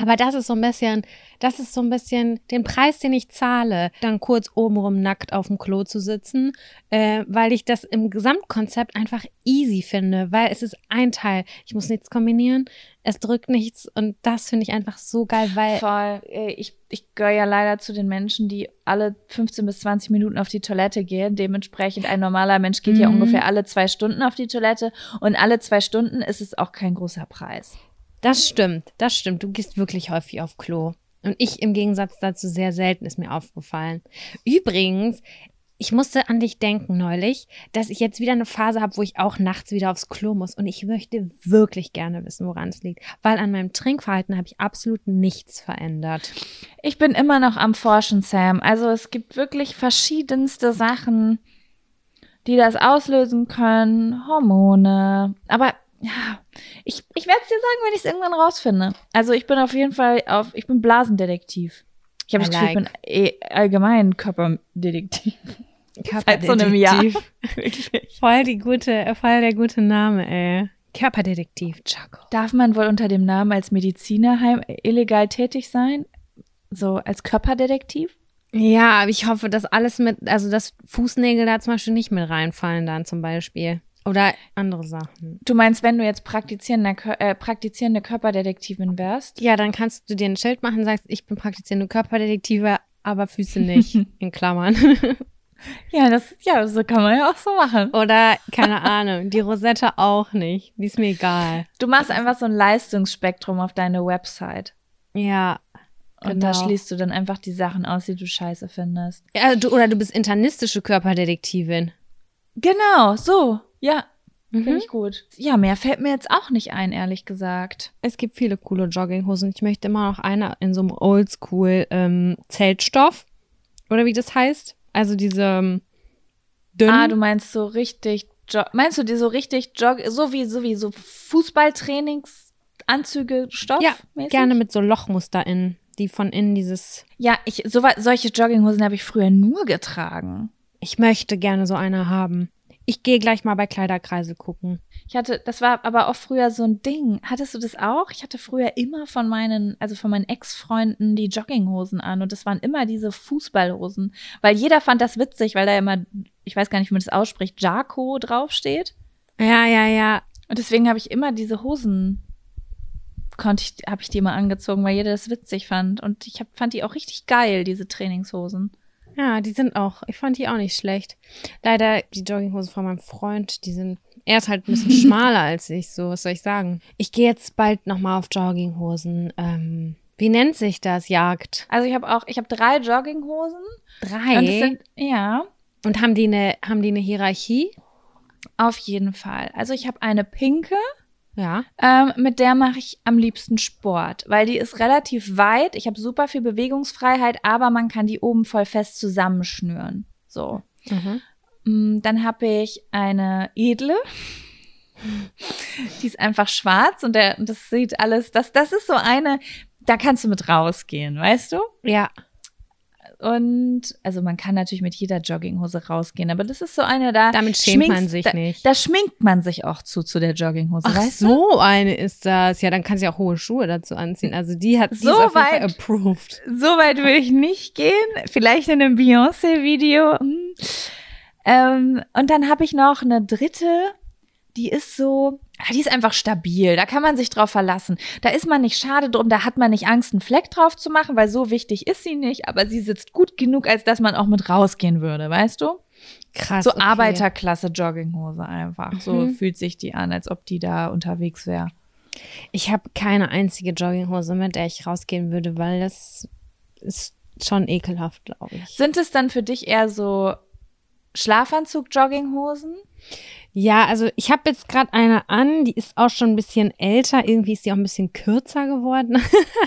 Aber das ist so ein bisschen, das ist so ein bisschen den Preis, den ich zahle, dann kurz obenrum nackt auf dem Klo zu sitzen, äh, weil ich das im Gesamtkonzept einfach easy finde, weil es ist ein Teil. Ich muss nichts kombinieren, es drückt nichts und das finde ich einfach so geil, weil. Voll. Ich, ich gehöre ja leider zu den Menschen, die alle 15 bis 20 Minuten auf die Toilette gehen. Dementsprechend ein normaler Mensch geht mhm. ja ungefähr alle zwei Stunden auf die Toilette und alle zwei Stunden ist es auch kein großer Preis. Das stimmt, das stimmt. Du gehst wirklich häufig auf Klo. Und ich im Gegensatz dazu sehr selten ist mir aufgefallen. Übrigens, ich musste an dich denken neulich, dass ich jetzt wieder eine Phase habe, wo ich auch nachts wieder aufs Klo muss. Und ich möchte wirklich gerne wissen, woran es liegt. Weil an meinem Trinkverhalten habe ich absolut nichts verändert. Ich bin immer noch am Forschen, Sam. Also es gibt wirklich verschiedenste Sachen, die das auslösen können. Hormone. Aber ja, ich, ich werde es dir sagen, wenn ich es irgendwann rausfinde. Also ich bin auf jeden Fall auf, ich bin Blasendetektiv. Ich habe das Gefühl, like. ich bin eh allgemein Körperdetektiv. Körperdetektiv. Seit so einem Jahr. voll die gute, voll der gute Name, ey. Körperdetektiv, Chaco. Darf man wohl unter dem Namen als Medizinerheim illegal tätig sein? So als Körperdetektiv? Ja, aber ich hoffe, dass alles mit, also dass Fußnägel da zum Beispiel nicht mit reinfallen dann zum Beispiel. Oder andere Sachen. Du meinst, wenn du jetzt praktizierende, äh, praktizierende Körperdetektivin wärst? Ja, dann kannst du dir ein Schild machen, sagst, ich bin praktizierende Körperdetektive, aber Füße nicht, in Klammern. ja, das, ja, so kann man ja auch so machen. Oder, keine Ahnung, die Rosette auch nicht. Die ist mir egal. Du machst einfach so ein Leistungsspektrum auf deine Website. Ja. Und genau. da schließt du dann einfach die Sachen aus, die du scheiße findest. Ja, du, oder du bist internistische Körperdetektivin. Genau, so. Ja, mhm. finde ich gut. Ja, mehr fällt mir jetzt auch nicht ein, ehrlich gesagt. Es gibt viele coole Jogginghosen. Ich möchte immer noch eine in so einem Oldschool ähm, Zeltstoff. Oder wie das heißt. Also diese ähm, dünnen. Ah, du meinst so richtig, meinst du die so richtig Jog, so wie, so wie so Fußballtrainingsanzüge Stoff? Ja, gerne mit so Lochmuster innen, die von innen dieses. Ja, ich, so, solche Jogginghosen habe ich früher nur getragen. Ich möchte gerne so eine haben. Ich gehe gleich mal bei Kleiderkreisel gucken. Ich hatte, das war aber auch früher so ein Ding. Hattest du das auch? Ich hatte früher immer von meinen, also von meinen Ex-Freunden die Jogginghosen an und das waren immer diese Fußballhosen, weil jeder fand das witzig, weil da immer, ich weiß gar nicht, wie man das ausspricht, Jaco draufsteht. Ja, ja, ja. Und deswegen habe ich immer diese Hosen konnte ich, habe ich die immer angezogen, weil jeder das witzig fand. Und ich hab, fand die auch richtig geil, diese Trainingshosen. Ja, die sind auch, ich fand die auch nicht schlecht. Leider die Jogginghosen von meinem Freund, die sind, er ist halt ein bisschen schmaler als ich, so, was soll ich sagen. Ich gehe jetzt bald nochmal auf Jogginghosen. Ähm, wie nennt sich das? Jagd. Also ich habe auch, ich habe drei Jogginghosen. Drei? Und sind, ja. Und haben die eine, haben die eine Hierarchie? Auf jeden Fall. Also ich habe eine pinke, ja. Ähm, mit der mache ich am liebsten Sport, weil die ist relativ weit. Ich habe super viel Bewegungsfreiheit, aber man kann die oben voll fest zusammenschnüren. So. Mhm. Mm, dann habe ich eine edle. Die ist einfach schwarz und der, das sieht alles, das, das ist so eine, da kannst du mit rausgehen, weißt du? Ja. Und also man kann natürlich mit jeder Jogginghose rausgehen, aber das ist so eine da. Damit schämt man sich da, nicht. Da schminkt man sich auch zu zu der Jogginghose. Ach, weißt so du? eine ist das. Ja, dann kann sie auch hohe Schuhe dazu anziehen. Also die hat so weit, approved. So weit will ich nicht gehen. Vielleicht in einem Beyoncé-Video. Hm. Ähm, und dann habe ich noch eine dritte die ist so, die ist einfach stabil. Da kann man sich drauf verlassen. Da ist man nicht schade drum, da hat man nicht Angst, einen Fleck drauf zu machen, weil so wichtig ist sie nicht, aber sie sitzt gut genug, als dass man auch mit rausgehen würde, weißt du? Krass. So okay. Arbeiterklasse Jogginghose einfach. Mhm. So fühlt sich die an, als ob die da unterwegs wäre. Ich habe keine einzige Jogginghose, mit der ich rausgehen würde, weil das ist schon ekelhaft, glaube ich. Sind es dann für dich eher so Schlafanzug-Jogginghosen? Ja, also ich habe jetzt gerade eine an, die ist auch schon ein bisschen älter. Irgendwie ist die auch ein bisschen kürzer geworden.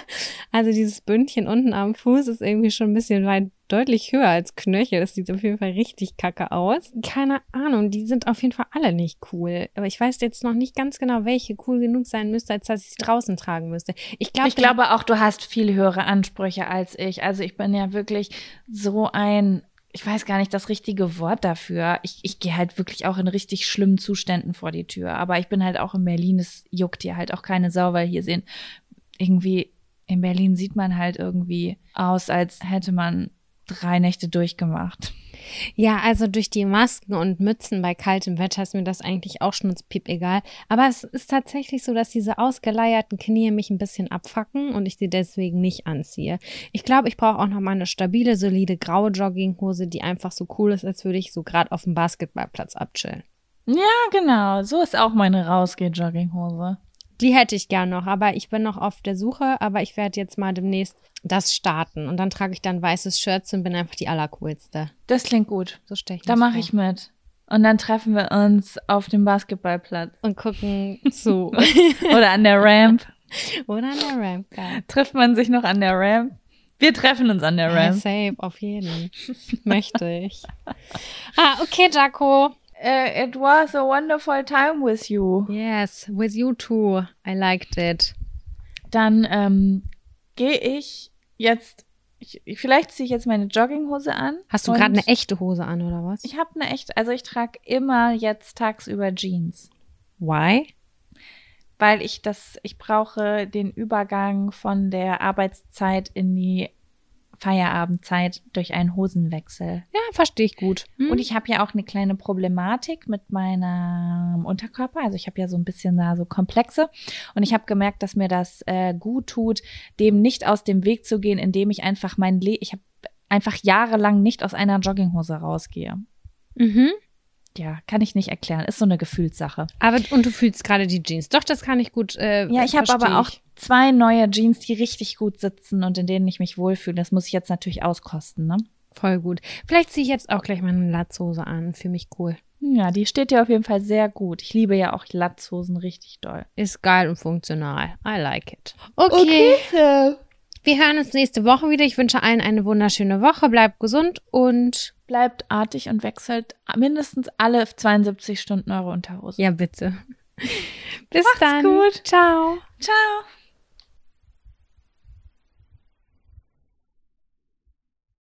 also dieses Bündchen unten am Fuß ist irgendwie schon ein bisschen weit deutlich höher als Knöchel. Das sieht auf jeden Fall richtig kacke aus. Keine Ahnung, die sind auf jeden Fall alle nicht cool. Aber ich weiß jetzt noch nicht ganz genau, welche cool genug sein müsste, als dass ich sie draußen tragen müsste. Ich, glaub, ich glaube auch, du hast viel höhere Ansprüche als ich. Also ich bin ja wirklich so ein ich weiß gar nicht das richtige Wort dafür. Ich, ich gehe halt wirklich auch in richtig schlimmen Zuständen vor die Tür. Aber ich bin halt auch in Berlin. Es juckt hier halt auch keine Sau, weil hier sehen irgendwie in Berlin sieht man halt irgendwie aus, als hätte man drei Nächte durchgemacht. Ja, also durch die Masken und Mützen bei kaltem Wetter ist mir das eigentlich auch schnutzpiep egal. Aber es ist tatsächlich so, dass diese ausgeleierten Knie mich ein bisschen abfacken und ich sie deswegen nicht anziehe. Ich glaube, ich brauche auch noch mal eine stabile, solide graue Jogginghose, die einfach so cool ist, als würde ich so gerade auf dem Basketballplatz abchillen. Ja, genau. So ist auch meine Rausgeh-Jogginghose. Die hätte ich gern noch, aber ich bin noch auf der Suche, aber ich werde jetzt mal demnächst das starten und dann trage ich dann weißes Shirt und bin einfach die allercoolste. Das klingt gut. So stelle ich Da mache ich mit. Und dann treffen wir uns auf dem Basketballplatz und gucken zu. oder an der Ramp. Oder an der Ramp. Geil. Trifft man sich noch an der Ramp? Wir treffen uns an der Ramp. safe, auf jeden. Möchte ich. Ah, okay, Jaco. Uh, it was a wonderful time with you. Yes, with you too. I liked it. Dann ähm, gehe ich jetzt, ich, vielleicht ziehe ich jetzt meine Jogginghose an. Hast du gerade eine echte Hose an oder was? Ich habe eine echt, also ich trage immer jetzt tagsüber Jeans, Why? weil ich das, ich brauche den Übergang von der Arbeitszeit in die Feierabendzeit durch einen Hosenwechsel. Ja, verstehe ich gut. Hm? Und ich habe ja auch eine kleine Problematik mit meinem Unterkörper. Also ich habe ja so ein bisschen da so Komplexe. Und ich habe gemerkt, dass mir das äh, gut tut, dem nicht aus dem Weg zu gehen, indem ich einfach mein Le ich habe einfach jahrelang nicht aus einer Jogginghose rausgehe. mhm. Ja, kann ich nicht erklären. Ist so eine Gefühlssache. Aber und du fühlst gerade die Jeans. Doch, das kann ich gut. Äh, Ja, ich habe aber auch zwei neue Jeans, die richtig gut sitzen und in denen ich mich wohlfühle. Das muss ich jetzt natürlich auskosten, ne? voll gut. Vielleicht ziehe ich jetzt auch gleich meine Latzhose an. Für mich cool. Ja, die steht dir auf jeden Fall sehr gut. Ich liebe ja auch Latzhosen richtig doll. Ist geil und funktional. I like it. Okay. Wir hören uns nächste Woche wieder. Ich wünsche allen eine wunderschöne Woche. Bleibt gesund und Bleibt artig und wechselt mindestens alle 72 Stunden eure Unterhose. ja, bitte. Bis Macht's dann. gut. Ciao. Ciao.